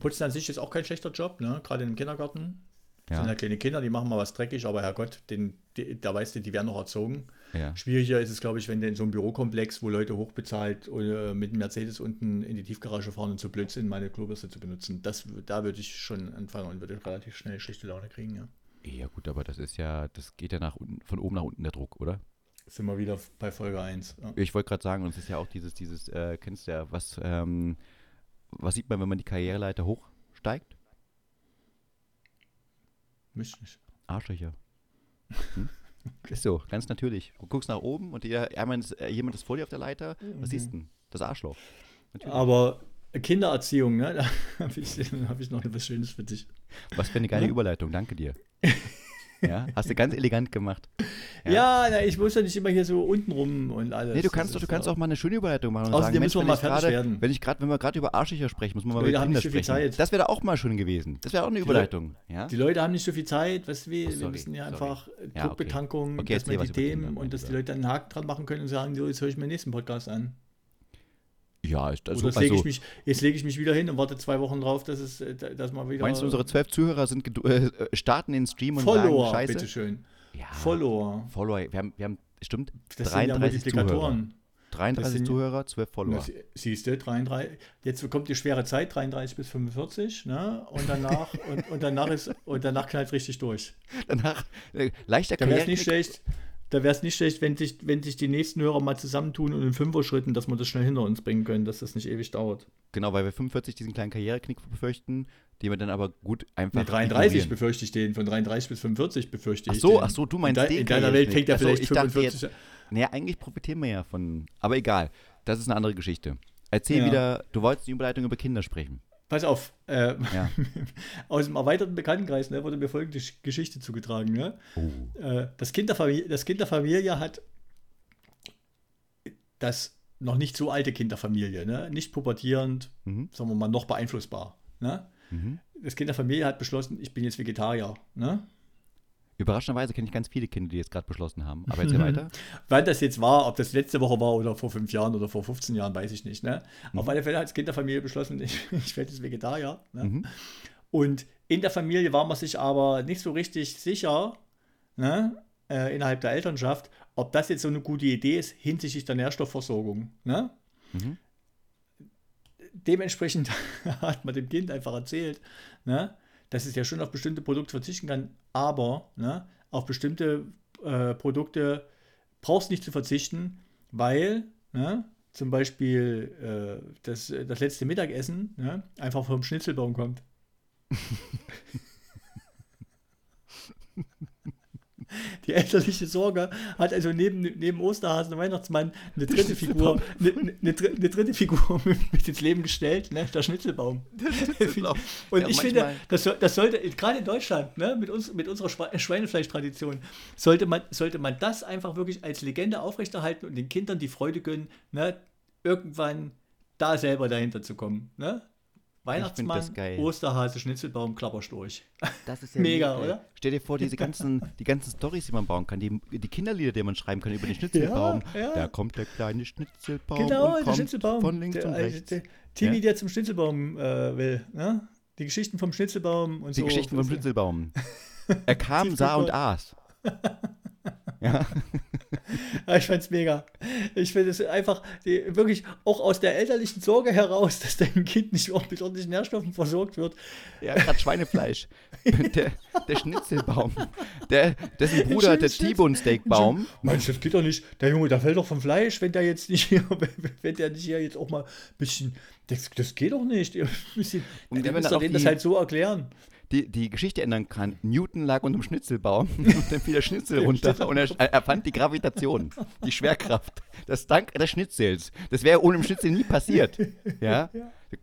Putzen an sich ist auch kein schlechter Job, ne? gerade im Kindergarten. Das Ja. sind halt kleine Kinder, die machen mal was dreckig, aber Herrgott, den, die, da weißt du, die werden noch erzogen. ja. Schwieriger ist es, glaube ich, wenn du in so einem Bürokomplex, wo Leute hochbezahlt äh, mit einem Mercedes unten in die Tiefgarage fahren und zu blöd sind, meine Klobürste zu benutzen. Das, da würde ich schon anfangen und würde relativ schnell schlechte Laune kriegen. Ja. Ja gut, aber das ist ja, das geht ja nach unten, von oben nach unten der Druck, oder? Sind wir wieder bei Folge 1. Ja. Ich wollte gerade sagen, und es ist ja auch dieses, dieses, äh, kennst du ja, was, ähm, was sieht man, wenn man die Karriereleiter hochsteigt? Mich nicht. Arschlöcher. <laughs> Hm? Ist so, ganz natürlich. Du guckst nach oben und jeder, jemand, ist, äh, vor dir auf der Leiter. Was siehst du denn? Das Arschloch. Natürlich. Aber Kindererziehung, ne? <laughs> da habe ich, hab ich noch etwas Schönes für dich. Was für eine geile Ja. Überleitung, danke dir. <laughs> Ja, hast du ganz elegant gemacht. Ja, na, ich muss ja nicht immer hier so unten rum und alles. Nee, du kannst doch, du kannst ja- auch mal eine schöne Überleitung machen und Außerdem sagen, müssen wir mal ich fertig gerade, werden. wenn ich gerade, wenn wir gerade über Arschlöcher sprechen, muss man mal über haben Kinder nicht so sprechen. Zeit. Das wäre auch mal schön gewesen. Das wäre auch eine Die Überleitung. Ja? Die Leute haben nicht so viel Zeit, was wir, Oh, wir müssen ja sorry. einfach Ja, okay. Druckbetankung, Okay, dass erzähl wir die Themen und dass die. Leute einen Haken dran machen können und sagen, so, jetzt höre ich mir den nächsten Podcast an. Ja, ist also, Oder jetzt lege ich also mich, jetzt lege ich mich wieder hin und warte zwei Wochen drauf, dass es, äh, dass mal wieder meinst du, unsere zwölf Zuhörer sind gedu- äh, starten den Stream und Follower, sagen Scheiße? bitteschön. Ja, Follower. Follower. Wir haben, wir haben stimmt, Das sind ja 33 Zuhörer. Multiplikatoren. 33 sind- Zuhörer, 12 Follower. Sie- Siehst du, 33. Jetzt kommt die schwere Zeit, 33 bis 45, ne? Und danach, und, und danach ist, und danach knallt richtig durch. Danach äh, leichter Da wäre es nicht schlecht, da wäre es nicht schlecht, wenn sich, wenn sich die nächsten Hörer mal zusammentun und in Fünfer-Schritten, dass wir das schnell hinter uns bringen können, dass das nicht ewig dauert. Genau, weil wir 45 diesen kleinen Karriereknick befürchten, den wir dann aber gut einfach Nee, 33 ignorieren. befürchte ich den, von 33 bis 45 befürchte Ach ich so, den. ach so, du meinst in, de, den in deiner Welt kriegt er Ach so, vielleicht ich dachte 45. jetzt- Naja, eigentlich profitieren wir ja von. Aber egal, das ist eine andere Geschichte. Erzähl Ja. wieder, du wolltest die Überleitung über Kinder sprechen. Pass auf, äh, Ja. <laughs> aus dem erweiterten Bekanntenkreis ne, wurde mir folgende Sch- Geschichte zugetragen. Ne? Oh. Äh, das, kind der Familie, das Kind der Familie hat das noch nicht so alte Kind der Familie, ne? nicht pubertierend, Mhm. sagen wir mal, noch beeinflussbar. Ne? Mhm. Das Kind der Familie hat beschlossen, ich bin jetzt Vegetarier. Ne? Überraschenderweise kenne ich ganz viele Kinder, die jetzt gerade beschlossen haben. Aber erzähl <laughs> weiter. Wann das jetzt war, ob das letzte Woche war oder vor fünf Jahren oder vor 15 Jahren, weiß ich nicht. Ne? Auf alle Fälle hat der Familie beschlossen, <laughs> ich, ich werde jetzt Vegetarier. Ne? Mhm. Und in der Familie war man sich aber nicht so richtig sicher, ne, äh, innerhalb der Elternschaft, ob das jetzt so eine gute Idee ist hinsichtlich der Nährstoffversorgung. Ne? Mhm. Dementsprechend <laughs> hat man dem Kind einfach erzählt, ne, dass es ja schon auf bestimmte Produkte verzichten kann, aber ne, auf bestimmte äh, Produkte brauchst du nicht zu verzichten, weil ne, zum Beispiel äh, das, das letzte Mittagessen ne, einfach vom Schnitzelbaum kommt. <laughs> <laughs> Die elterliche Sorge hat also neben, neben Osterhasen und Weihnachtsmann eine dritte Figur, eine, eine, eine dr- eine dritte Figur <laughs> mit, ins Leben gestellt, ne? der Schnitzelbaum. <laughs> Und Ja, ich finde, das, das sollte, gerade in Deutschland, ne, mit, uns, mit unserer Schwe- Schweinefleischtradition, sollte man, sollte man das einfach wirklich als Legende aufrechterhalten und den Kindern die Freude gönnen, ne, irgendwann da selber dahinter zu kommen. Ne? Weihnachtsmann. Osterhase, Schnitzelbaum, Klapperstorch. Das ist <laughs> ja Mega, ey. oder? Stell dir vor, diese ganzen, die ganzen Stories, die man bauen kann, die, die Kinderlieder, die man schreiben kann über den <laughs> Schnitzelbaum. Ja, ja. Da kommt der kleine Schnitzelbaum Genau, und der Schnitzelbaum. von links der, und rechts. Der, Timmy, Ja. der zum Schnitzelbaum äh, will. Ne? Die Geschichten vom Schnitzelbaum und die so. Geschichten vom Schnitzelbaum. <laughs> Er kam, sah und aß. Ja, <laughs> ich fand's mega. Ich finde es einfach die, wirklich auch aus der elterlichen Sorge heraus, dass dein Kind nicht auch mit ordentlichen Nährstoffen versorgt wird. ja gerade Schweinefleisch. <laughs> der, der Schnitzelbaum. Der, dessen Bruder, der schönes T-Bone Steakbaum. Meinst du, das geht doch nicht. Der Junge, der fällt doch vom Fleisch, wenn der jetzt nicht hier, <laughs> wenn der nicht hier jetzt auch mal ein bisschen. Das, das geht doch nicht. Ihr müsst, Und wenn man auf denen das die- halt so erklären. Die, die Geschichte ändern kann. Newton lag unter dem Schnitzelbaum und <laughs> dann fiel der Schnitzel runter und er, er erfand die Gravitation, die Schwerkraft. Das dank des Schnitzels. Das wäre ohne den Schnitzel nie passiert. Ja? <laughs>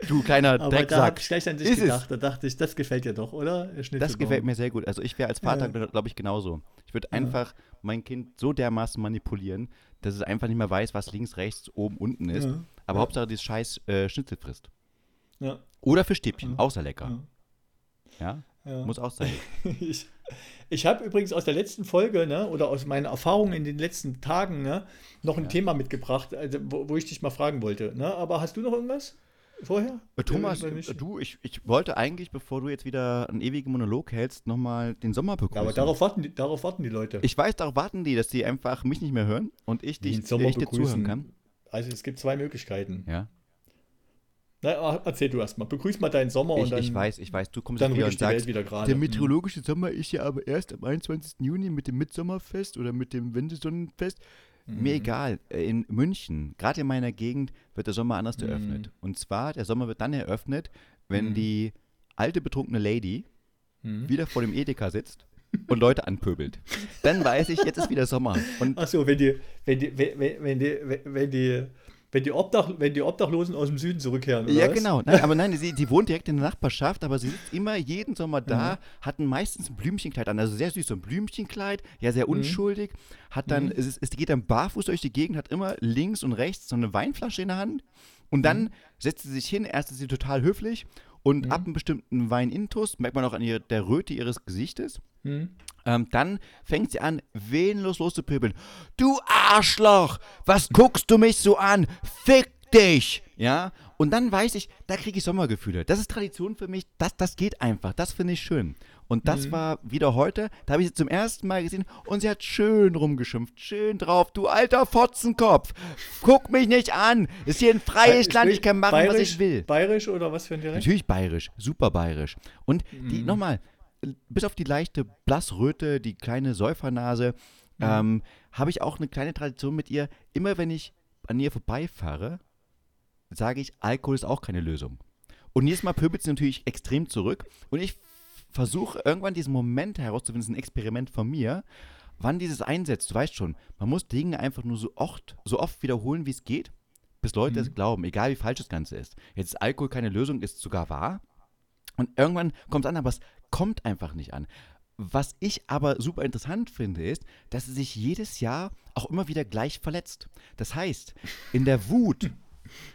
Du kleiner Aber da habe Drecksack. ich gleich an dich Ist es. gedacht. Da dachte ich, das gefällt dir doch, oder? Der Das gefällt mir sehr gut. Also ich wäre als Vater, glaube ich, genauso. Ich würde einfach mein Kind so dermaßen manipulieren, dass es einfach nicht mehr weiß, was links, rechts, oben, unten ist. Ja. Aber Hauptsache dieses scheiß äh, Schnitzel frisst. Ja, Oder Fischstäbchen, auch sehr lecker. Ja. Ja, ja. muss auch sein. <laughs> Ich, ich habe übrigens aus der letzten Folge, ne, oder aus meinen Erfahrungen in den letzten Tagen, ne, noch ein Thema mitgebracht, also, wo, wo ich dich mal fragen wollte. Ne? Aber hast du noch irgendwas vorher? Äh, Thomas, nicht? äh, du, ich, ich wollte eigentlich, bevor du jetzt wieder einen ewigen Monolog hältst, nochmal den Sommer begrüßen. Ja, aber darauf warten, die, darauf warten die Leute. ich weiß, darauf warten die, dass die einfach mich nicht mehr hören und ich, dich, den Sommer ich dir zuhören kann. Also es gibt zwei Möglichkeiten. Ja. Na, erzähl du erst mal. Begrüß mal deinen Sommer Ich, und dann, ich weiß, ich weiß, du kommst dann wieder und die Welt sagst, wieder gerade. der Mhm. meteorologische Sommer ist ja aber erst am 21. Juni mit dem Mitsommerfest oder mit dem Wendesonnenfest. Mhm. Mir egal. Äh, In München, gerade in meiner Gegend, wird der Sommer anders eröffnet. Und zwar, der Sommer wird dann eröffnet, wenn Mhm. die alte betrunkene Lady Mhm. wieder vor dem Edeka sitzt und Leute anpöbelt. Dann weiß ich, jetzt ist wieder Sommer. Achso, wenn die, wenn die, wenn wenn die, wenn die, wenn die, Obdach, wenn die Obdachlosen aus dem Süden zurückkehren, oder ja, was? genau. Nein, aber nein, sie, die wohnt direkt in der Nachbarschaft, aber sie sitzt immer jeden Sommer da, hat ein meistens ein Blümchenkleid an, also sehr süß, so ein Blümchenkleid, ja, sehr unschuldig, hat dann, es, ist, es geht dann barfuß durch die Gegend, hat immer links und rechts so eine Weinflasche in der Hand und dann setzt sie sich hin, erst ist sie total höflich und ab einem bestimmten Weinintus, merkt man auch an ihrer, der Röte ihres Gesichtes, Hm? ähm, dann fängt sie an, wehenlos loszupöbeln. Du Arschloch, was guckst du mich so an? Fick dich! Ja, Und dann weiß ich, da kriege ich Sommergefühle. Das ist Tradition für mich, das, das geht einfach. Das finde ich schön. Und das mhm. war wieder heute, da habe ich sie zum ersten Mal gesehen und sie hat schön rumgeschimpft, schön drauf. Du alter Fotzenkopf, guck mich nicht an. Ist hier ein freies Land, ich kann machen, bayerisch, was ich will. Bayerisch oder was für ein Dialekt? Natürlich bayerisch, super bayerisch. Und die, mhm. nochmal, bis auf die leichte Blassröte, die kleine Säufernase, mhm. ähm, habe ich auch eine kleine Tradition mit ihr. Immer wenn ich an ihr vorbeifahre, sage ich, Alkohol ist auch keine Lösung. Und jedes Mal pöbelt sie natürlich extrem zurück. Und ich versuche irgendwann diesen Moment herauszufinden, das ist ein Experiment von mir, wann dieses einsetzt. Du weißt schon, man muss Dinge einfach nur so oft, so oft wiederholen, wie es geht, bis Leute mhm. es glauben, egal wie falsch das Ganze ist. Jetzt ist Alkohol keine Lösung, ist sogar wahr. Und irgendwann kommt es an, aber es kommt einfach nicht an. Was ich aber super interessant finde, ist, dass sie sich jedes Jahr auch immer wieder gleich verletzt. Das heißt, in der Wut <laughs>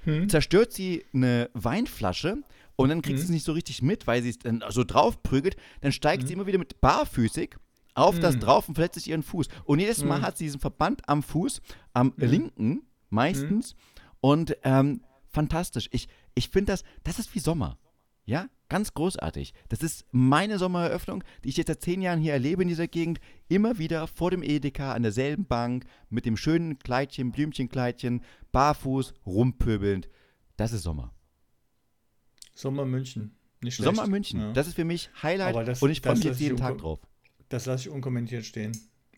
hm? zerstört sie eine Weinflasche und dann kriegt hm? sie es nicht so richtig mit, weil sie es dann so drauf prügelt. Dann steigt hm? sie immer wieder mit barfüßig auf das hm. drauf und verletzt sich ihren Fuß. Und jedes Mal hm. hat sie diesen Verband am Fuß, am hm. linken meistens. Und ähm, fantastisch. Ich, ich finde das, das ist wie Sommer. Ja, ganz großartig. Das ist meine Sommereröffnung, die ich jetzt seit zehn Jahren hier erlebe in dieser Gegend. Immer wieder vor dem Edeka an derselben Bank mit dem schönen Kleidchen, Blümchenkleidchen, barfuß, rumpöbelnd. Das ist Sommer. Sommer München. Nicht schlecht. Sommer München. Ja. Das ist für mich Highlight das, und ich freue mich jetzt jeden Tag drauf. Das lasse ich unkommentiert stehen.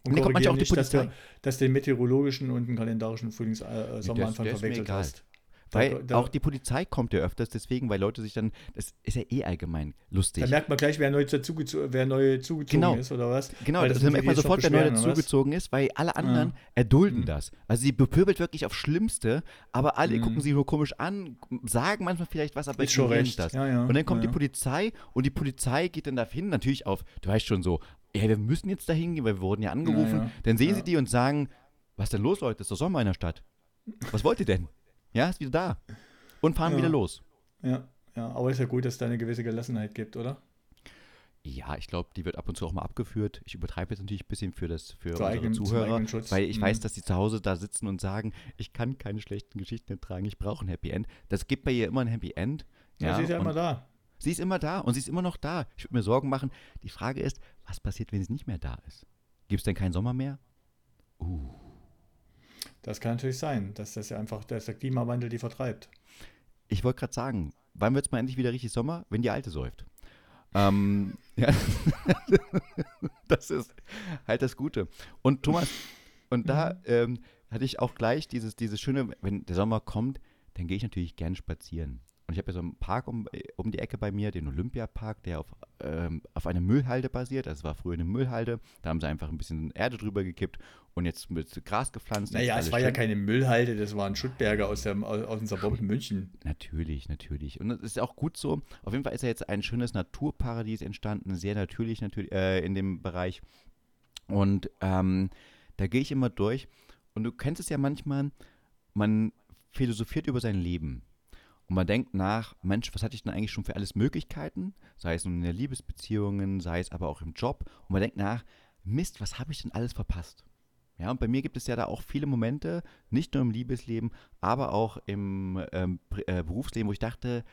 Und, und korrigiere nicht, dass du, dass du den meteorologischen und den kalendarischen Frühlings äh, Sommeranfang verwechselt hast. Weil da, da, auch die Polizei kommt ja öfters, deswegen, weil Leute sich dann, das ist ja eh allgemein lustig. Da merkt man gleich, wer neu, dazugezogen, wer neu zugezogen genau. ist oder was. Genau, das da merkt man sofort, wer neu dazugezogen ist, weil alle anderen ja. erdulden mhm. das. Also sie bepöbelt wirklich aufs Schlimmste, aber alle mhm. gucken sie nur komisch an, sagen manchmal vielleicht was, aber recht. das. Ja, ja. Und dann kommt die Polizei und die Polizei geht dann dahin, natürlich auf, du weißt schon so, ja, wir müssen jetzt dahin gehen, weil wir wurden ja angerufen. Dann sehen sie die und sagen, was ist denn los, Leute? Das ist doch Sommer in der Stadt. Was wollt ihr denn? Ja, ist wieder da und fahren ja. wieder los. Ja, ja, aber ist ja gut, dass es da eine gewisse Gelassenheit gibt, oder? Ja, ich glaube, die wird ab und zu auch mal abgeführt. Ich übertreibe jetzt natürlich ein bisschen für, das, für unsere eigen, Zuhörer, weil ich mhm. weiß, dass die zu Hause da sitzen und sagen, ich kann keine schlechten Geschichten ertragen, ich brauche ein Happy End. Das gibt bei ihr immer ein Happy End. Ja, ja sie ist ja immer da. Sie ist immer da und sie ist immer noch da. Ich würde mir Sorgen machen. Die Frage ist, was passiert, wenn sie nicht mehr da ist? Gibt es denn keinen Sommer mehr? Uh. Das kann natürlich sein, dass das ja einfach, dass der Klimawandel die vertreibt. Ich wollte gerade sagen, wann wird es mal endlich wieder richtig Sommer? Wenn die Alte säuft. ähm, <laughs> ja. das ist halt das Gute. Und Thomas, und da mhm. ähm, hatte ich auch gleich dieses, dieses schöne, wenn der Sommer kommt, dann gehe ich natürlich gern spazieren. Und ich habe ja so einen Park um, um die Ecke bei mir, den Olympiapark, der auf, ähm, auf einer Müllhalde basiert. Das war früher eine Müllhalde. Da haben sie einfach ein bisschen Erde drüber gekippt und jetzt mit Gras gepflanzt. Naja, es war schön. ja keine Müllhalde, das waren Schuttberge aus, dem, aus, aus dem zerbombten München. Natürlich, natürlich. Und das ist auch gut so. Auf jeden Fall ist ja jetzt ein schönes Naturparadies entstanden, sehr natürlich, natürlich äh, in dem Bereich. Und ähm, da gehe ich immer durch. Und du kennst es ja manchmal, man philosophiert über sein Leben. Und man denkt nach, Mensch, was hatte ich denn eigentlich schon für alles Möglichkeiten? Sei es nun in der Liebesbeziehungen, sei es aber auch im Job. Und man denkt nach, Mist, was habe ich denn alles verpasst? Ja, und bei mir gibt es ja da auch viele Momente, nicht nur im Liebesleben, aber auch im ähm, äh, Berufsleben, wo ich dachte,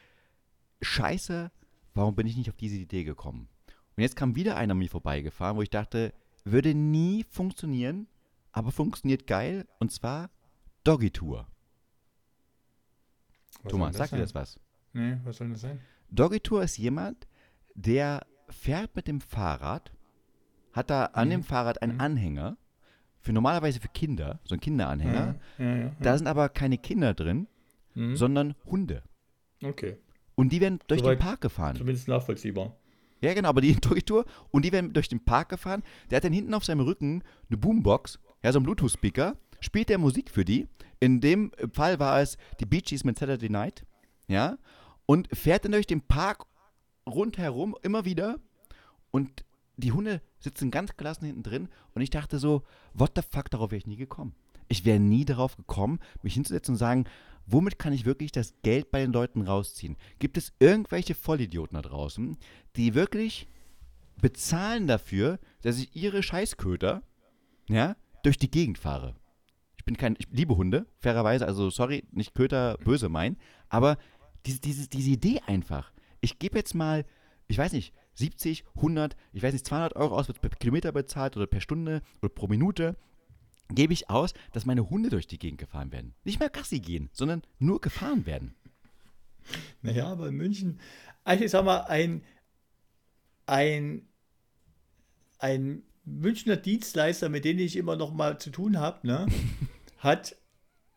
scheiße, warum bin ich nicht auf diese Idee gekommen? Und jetzt kam wieder einer mir vorbeigefahren, wo ich dachte, würde nie funktionieren, aber funktioniert geil, und zwar Doggy Tour. Was Thomas, sagt dir das was? Nee, was soll das sein? Doggy Tour ist jemand, der fährt mit dem Fahrrad, hat da an mhm. dem Fahrrad einen mhm. Anhänger, für normalerweise für Kinder, so ein Kinderanhänger. Ja, ja, ja, da sind aber keine Kinder drin, mhm. sondern Hunde. Okay. Und die werden durch Soweit den Park gefahren. Zumindest nachvollziehbar. Ja, genau, aber die <laughs> Doggy Tour und die werden durch den Park gefahren. Der hat dann hinten auf seinem Rücken eine Boombox, ja, so ein Bluetooth-Speaker spielt er Musik für die. In dem Fall war es die Bee Gees mit Saturday Night, ja, und fährt dann durch den Park rundherum immer wieder und die Hunde sitzen ganz gelassen hinten drin und ich dachte so, what the fuck, darauf wäre ich nie gekommen. Ich wäre nie darauf gekommen, mich hinzusetzen und sagen, womit kann ich wirklich das Geld bei den Leuten rausziehen? Gibt es irgendwelche Vollidioten da draußen, die wirklich bezahlen dafür, dass ich ihre Scheißköter, ja, durch die Gegend fahre? Bin kein, ich liebe Hunde, fairerweise, also sorry, nicht Köter böse meinen, aber diese, diese, diese Idee einfach. Ich gebe jetzt mal, ich weiß nicht, 70, 100, ich weiß nicht, 200 Euro aus, wird per Kilometer bezahlt oder per Stunde oder pro Minute, gebe ich aus, dass meine Hunde durch die Gegend gefahren werden. Nicht mehr Gassi gehen, sondern nur gefahren werden. Naja, aber in München, also ich sag mal, ein, ein, ein Münchner Dienstleister, mit dem ich immer noch mal zu tun habe, ne, <laughs> hat,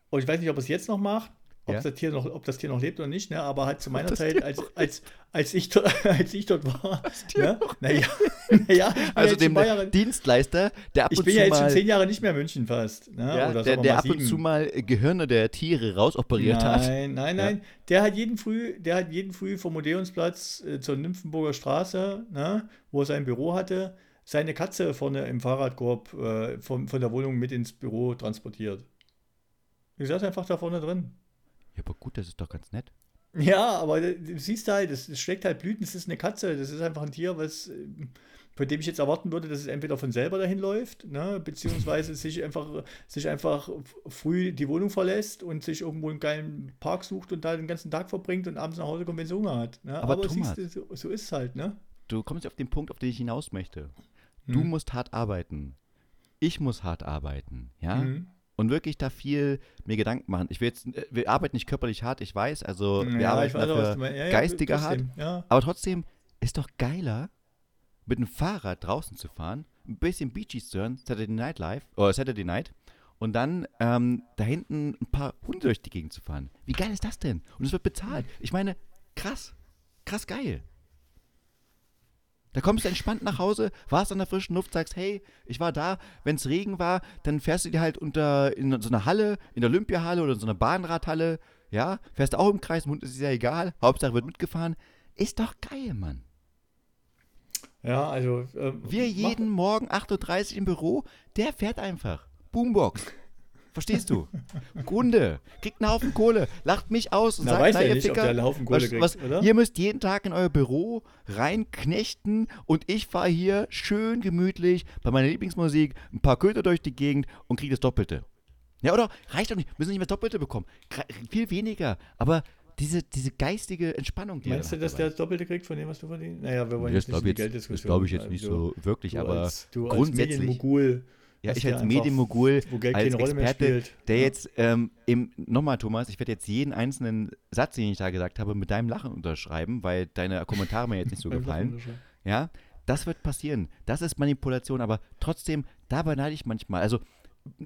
und ich weiß nicht, ob es jetzt noch macht, ob, ja. das Tier noch, ob das Tier noch lebt oder nicht, ne? aber halt zu meiner Zeit, als, als, als, ich, <laughs> als ich dort war. Ne? Naja, <laughs> naja also dem Jahre, Dienstleister, der ab und zu Ich bin ja jetzt schon zehn Jahre nicht mehr München fast. Ne? Ja, der, der ab und zu mal Gehirne der Tiere rausoperiert nein, hat. Nein, nein, nein. Ja. Der hat jeden Früh, der hat jeden Früh vom Odeonsplatz äh, zur Nymphenburger Straße, ne? wo er sein Büro hatte, seine Katze vorne im Fahrradkorb äh, von, von der Wohnung mit ins Büro transportiert. Ich saß einfach da vorne drin. Ja, aber gut, das ist doch ganz nett. Ja, aber du siehst halt, es schlägt halt Blüten, es ist eine Katze, das ist einfach ein Tier, was, von dem ich jetzt erwarten würde, dass es entweder von selber dahin läuft, ne, beziehungsweise <laughs> sich einfach, sich einfach früh die Wohnung verlässt und sich irgendwo einen geilen Park sucht und da den ganzen Tag verbringt und abends nach Hause kommt, wenn es Hunger hat. Ne? Aber, aber Thomas, siehst du, so, so, ist es halt, ne? Du kommst auf den Punkt, auf den ich hinaus möchte. Du hm. musst hart arbeiten. Ich muss hart arbeiten, ja? Hm und wirklich da viel mir Gedanken machen. Ich will jetzt, äh, wir arbeiten nicht körperlich hart, ich weiß, also wir ja, arbeiten dafür ja, ja, geistiger trotzdem, hart. Aber trotzdem ist doch geiler, mit dem Fahrrad draußen zu fahren, ein bisschen Beaches zu hören, Saturday Night Live, oder Saturday Night, und dann ähm, da hinten ein paar Hunde durch die Gegend zu fahren. Wie geil ist das denn? Und es wird bezahlt. Ich meine, krass, krass geil. Da kommst du entspannt nach Hause, warst an der frischen Luft, sagst, hey, ich war da. Wenn es Regen war, dann fährst du dir halt unter in so einer Halle, in der Olympiahalle oder in so einer Bahnradhalle, ja, fährst auch im Kreis, Hund ist ja egal, Hauptsache wird mitgefahren. Ist doch geil, Mann. Ja, also. Ähm, Wir jeden Morgen 8.30 Uhr im Büro, der fährt einfach. Boombox. Verstehst du? Kunde kriegt einen Haufen Kohle, lacht mich aus und Na, sagt, weiß naja, nicht, Ficker, einen Haufen Kohle was, kriegt, oder? Ihr müsst jeden Tag in euer Büro reinknechten und ich fahre hier schön gemütlich bei meiner Lieblingsmusik ein paar Köter durch die Gegend und kriege das Doppelte. Ja, oder? Reicht doch nicht. Müssen nicht mehr Doppelte bekommen. Viel weniger. Aber diese, diese geistige Entspannung, die Meinst du, dass dabei. der das Doppelte kriegt von dem, was du verdienst? Naja, wir wollen das jetzt nicht die Gelddiskussion. Das glaube ich jetzt nicht also, so wirklich, aber als, du grundsätzlich. Als Medienmogul ja, ich als Medienmogul, als Experte, der ja. jetzt, ähm, nochmal Thomas, ich werde jetzt jeden einzelnen Satz, den ich da gesagt habe, mit deinem Lachen unterschreiben, weil deine Kommentare mir jetzt nicht so <laughs> gefallen. Ja, das wird passieren. Das ist Manipulation, aber trotzdem, dabei neide ich manchmal. Also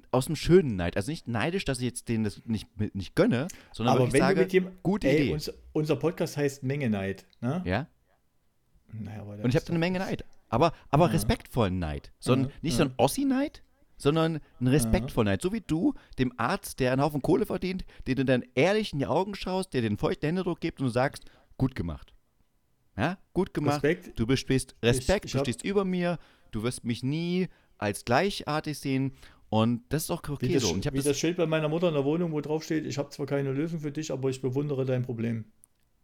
aus dem schönen Neid. Also nicht neidisch, dass ich jetzt denen das nicht, nicht gönne, sondern aber wenn sage, dem, gute ey, Idee. Unser, unser, Podcast heißt Menge Neid. Ne? Ja. Naja, Und ich habe da eine Menge Neid. Aber, aber ja. respektvollen Neid. So ein, ja. Nicht so ein Ossi-Neid, sondern ein Respektvollheit. So wie du dem Arzt, der einen Haufen Kohle verdient, den du dann ehrlich in die Augen schaust, der den feuchten Händedruck gibt und du sagst, gut gemacht. Ja, gut gemacht. Respekt. Du bestehst Respekt, ich, ich du stehst über mir, du wirst mich nie als gleichartig sehen und das ist auch okay wie das, so. Und ich wie das, das Schild bei meiner Mutter in der Wohnung, wo drauf steht, ich habe zwar keine Lösung für dich, aber ich bewundere dein Problem.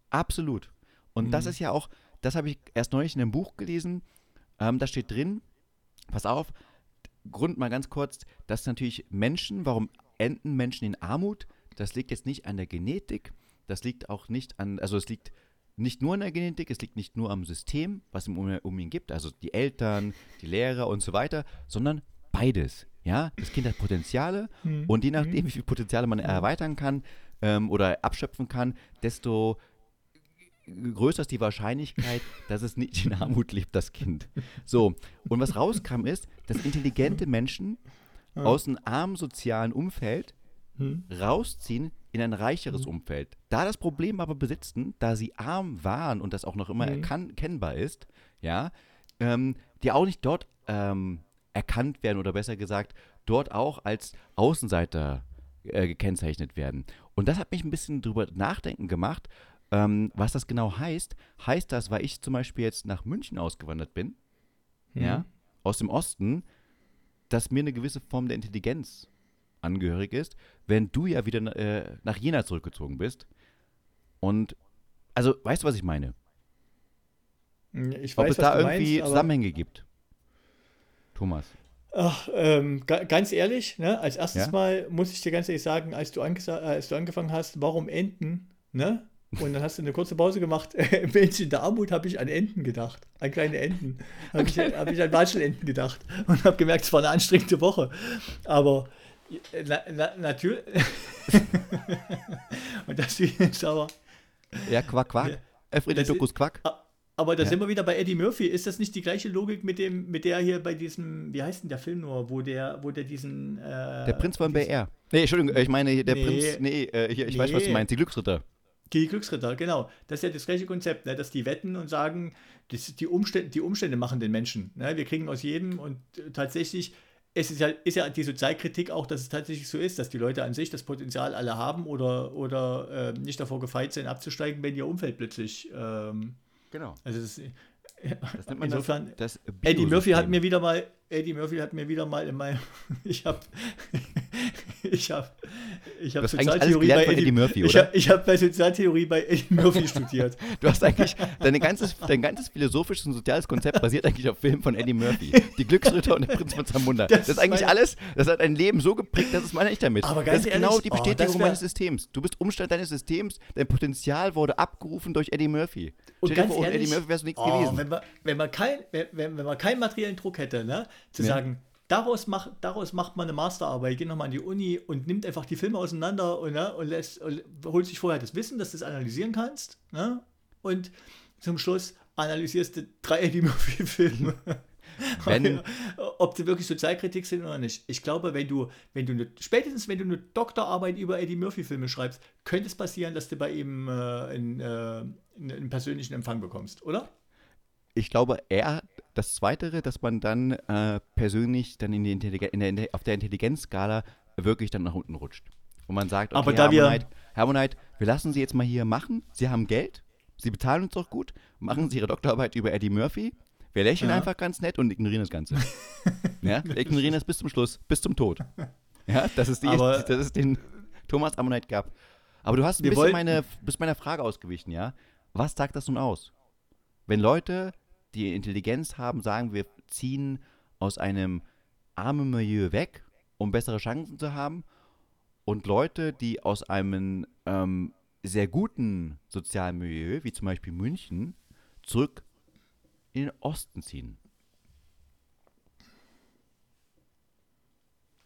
Absolut. Und mhm. das ist ja auch, das habe ich erst neulich in einem Buch gelesen, ähm, da steht drin, pass auf, Grund mal ganz kurz, dass natürlich Menschen, warum enden Menschen in Armut? Das liegt jetzt nicht an der Genetik, das liegt auch nicht an, also es liegt nicht nur an der Genetik, es liegt nicht nur am System, was ihm um, um ihn gibt, also die Eltern, die Lehrer und so weiter, sondern beides. Ja, das Kind hat Potenziale mhm. und je nachdem, hm. wie viele Potenziale man erweitern kann ähm, oder abschöpfen kann, desto größer ist die Wahrscheinlichkeit, <laughs> dass es nicht in Armut lebt, das Kind. So, und was rauskam ist, dass intelligente Menschen ja. aus einem armen sozialen Umfeld hm. rausziehen in ein reicheres hm. Umfeld. Da das Problem aber besitzen, da sie arm waren und das auch noch immer hm. erkennbar ist, ja, ähm, die auch nicht dort ähm, erkannt werden oder besser gesagt, dort auch als Außenseiter äh, gekennzeichnet werden. Und das hat mich ein bisschen drüber nachdenken gemacht, ähm, was das genau heißt, heißt das, weil ich zum Beispiel jetzt nach München ausgewandert bin, mhm. ja, aus dem Osten, dass mir eine gewisse Form der Intelligenz angehörig ist, wenn du ja wieder äh, nach Jena zurückgezogen bist. Und, also, weißt du, was ich meine? Ich weiß, Ob es da irgendwie meinst, Zusammenhänge gibt. Thomas. Ach, ähm, ganz ehrlich, ne, als erstes ja? Mal muss ich dir ganz ehrlich sagen, als du, als du angefangen hast, warum Enten, ne? Und dann hast du eine kurze Pause gemacht. <laughs> Im Mädchen der Armut habe ich an Enten gedacht. An kleine Enten. Habe ich, hab ich an Watschelenten gedacht. Und habe gemerkt, es war eine anstrengende Woche. Aber na, na, natürlich. <laughs> und das ist aber. Ja, Quack, Quack. Alfred Dokus Quack. Aber da ja. sind wir wieder bei Eddie Murphy. Ist das nicht die gleiche Logik mit dem, mit der hier bei diesem, wie heißt denn der Film nur, wo der, wo der diesen. Äh, der Prinz von BR. Nee, Entschuldigung, ich meine der nee, Prinz, nee, äh, hier, ich nee. weiß, was du meinst, die Glücksritter. Die Glücksritter, genau. Das ist ja das gleiche Konzept, ne? dass die wetten und sagen, das, die, Umstände, die Umstände machen den Menschen. Ne? Wir kriegen aus jedem und äh, tatsächlich es ist ja, ist ja die Sozialkritik auch, dass es tatsächlich so ist, dass die Leute an sich das Potenzial alle haben oder, oder äh, nicht davor gefeit sind, abzusteigen, wenn ihr Umfeld plötzlich ähm, Genau. Also das, das nennt man insofern, das, das Eddie Murphy hat mir wieder mal, Eddie Murphy hat mir wieder mal in meinem, <laughs> ich habe, <laughs> ich habe, ich habe Sozialtheorie bei Eddie, Eddie Murphy, oder? Ich habe hab bei Sozialtheorie bei Eddie Murphy studiert. <laughs> Du hast eigentlich, dein ganzes, dein ganzes philosophisches und soziales Konzept basiert eigentlich auf Filmen von Eddie Murphy. Die Glücksritter und der Prinz von Zamunda. Das, das ist eigentlich alles, das hat ein Leben so geprägt, das ist meine ich damit. Aber ganz das ist ehrlich, genau die oh, Bestätigung oh, meines Systems. Du bist Umstand deines Systems, dein Potenzial wurde abgerufen durch Eddie Murphy. Und ganz vor, ehrlich, Eddie Murphy wärst du nichts oh, gewesen. Wenn man, wenn, man kein, wenn, wenn man keinen materiellen Druck hätte, ne, zu ja. sagen, daraus, mach, daraus macht man eine Masterarbeit, geht nochmal an die Uni und nimmt einfach die Filme auseinander und, ne, und, lässt, und holt sich vorher das Wissen, dass du das analysieren kannst. Ne, und zum Schluss analysierst du drei <laughs> Eddie Murphy-Filme. <laughs> Wenn, <laughs> ob sie wirklich Sozialkritik sind oder nicht. Ich glaube, wenn du, wenn du eine, spätestens wenn du eine Doktorarbeit über Eddie Murphy-Filme schreibst, könnte es passieren, dass du bei ihm äh, einen, äh, einen persönlichen Empfang bekommst, oder? Ich glaube eher das Zweite, dass man dann äh, persönlich dann in die Intelligen in der, auf der Intelligenzskala wirklich dann nach unten rutscht. Wo man sagt, okay, Aber da Herr wir, Herr Monheit, wir lassen Sie jetzt mal hier machen. Sie haben Geld, Sie bezahlen uns doch gut, machen Sie Ihre Doktorarbeit über Eddie Murphy wir lächeln ja. einfach ganz nett und ignorieren das Ganze. <laughs> ja, wir ignorieren das bis zum Schluss, bis zum Tod. Ja, das ist, die, Aber, <laughs> das ist den Thomas Ammonite gab. Aber du hast ein bisschen meine, bist meiner Frage ausgewichen, ja? Was sagt das nun aus? Wenn Leute, die Intelligenz haben, sagen, wir ziehen aus einem armen Milieu weg, um bessere Chancen zu haben, und Leute, die aus einem ähm, sehr guten sozialen Milieu, wie zum Beispiel München, zurück in den Osten ziehen.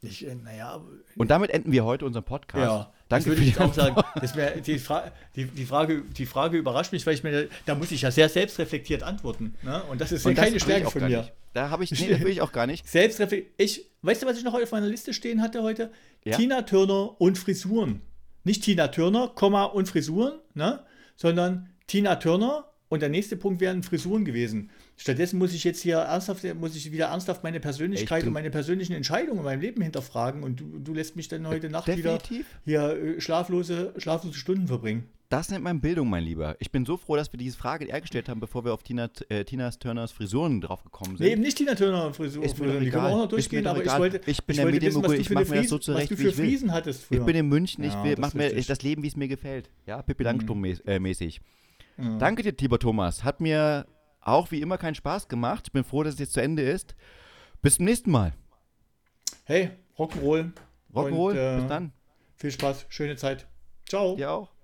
Ich, äh, naja, und damit enden wir heute unseren Podcast. Ja, Danke das würde ich auch sagen. Wär, die, Fra die, die, Frage, die Frage überrascht mich, weil ich mir, da muss ich ja sehr selbstreflektiert antworten. Ne? Und das ist und keine das Stärke von mir. Nicht. Da habe ich, nee, das will ich auch gar nicht. <laughs> Selbstreflektiert. Ich, weißt du, was ich noch auf meiner Liste stehen hatte heute? Ja? Tina Turner und Frisuren. Nicht Tina Turner, Komma und Frisuren, ne? sondern Tina Turner und der nächste Punkt wären Frisuren gewesen. Stattdessen muss ich jetzt hier ernsthaft, muss ich wieder ernsthaft meine Persönlichkeit Echt? und meine persönlichen Entscheidungen in meinem Leben hinterfragen und du, du lässt mich dann heute Nacht Definitiv. wieder hier äh, schlaflose, schlaflose Stunden verbringen. Das nennt man Bildung, mein Lieber. Ich bin so froh, dass wir diese Frage eher gestellt haben, bevor wir auf Tina, äh, Tinas Turners Frisuren drauf gekommen sind. Nee, eben nicht Tina Turner Frisuren. Ist mir die können wir auch noch durchgehen, aber ich wollte, ich bin ich der Medienmogul, ich mache mir das so zurecht, was du für Friesen hattest früher. Ich bin in München, ich ja, mache mir das Leben, wie es mir gefällt. Ja, Pippi Langstrumpf-mäßig. Mhm. Ja. Danke dir, lieber Thomas. Hat mir auch wie immer keinen Spaß gemacht. Ich bin froh, dass es jetzt zu Ende ist. Bis zum nächsten Mal. Hey, Rock'n'Roll. Rock'n'Roll, äh, bis dann. Viel Spaß, schöne Zeit. Ciao. Dir auch.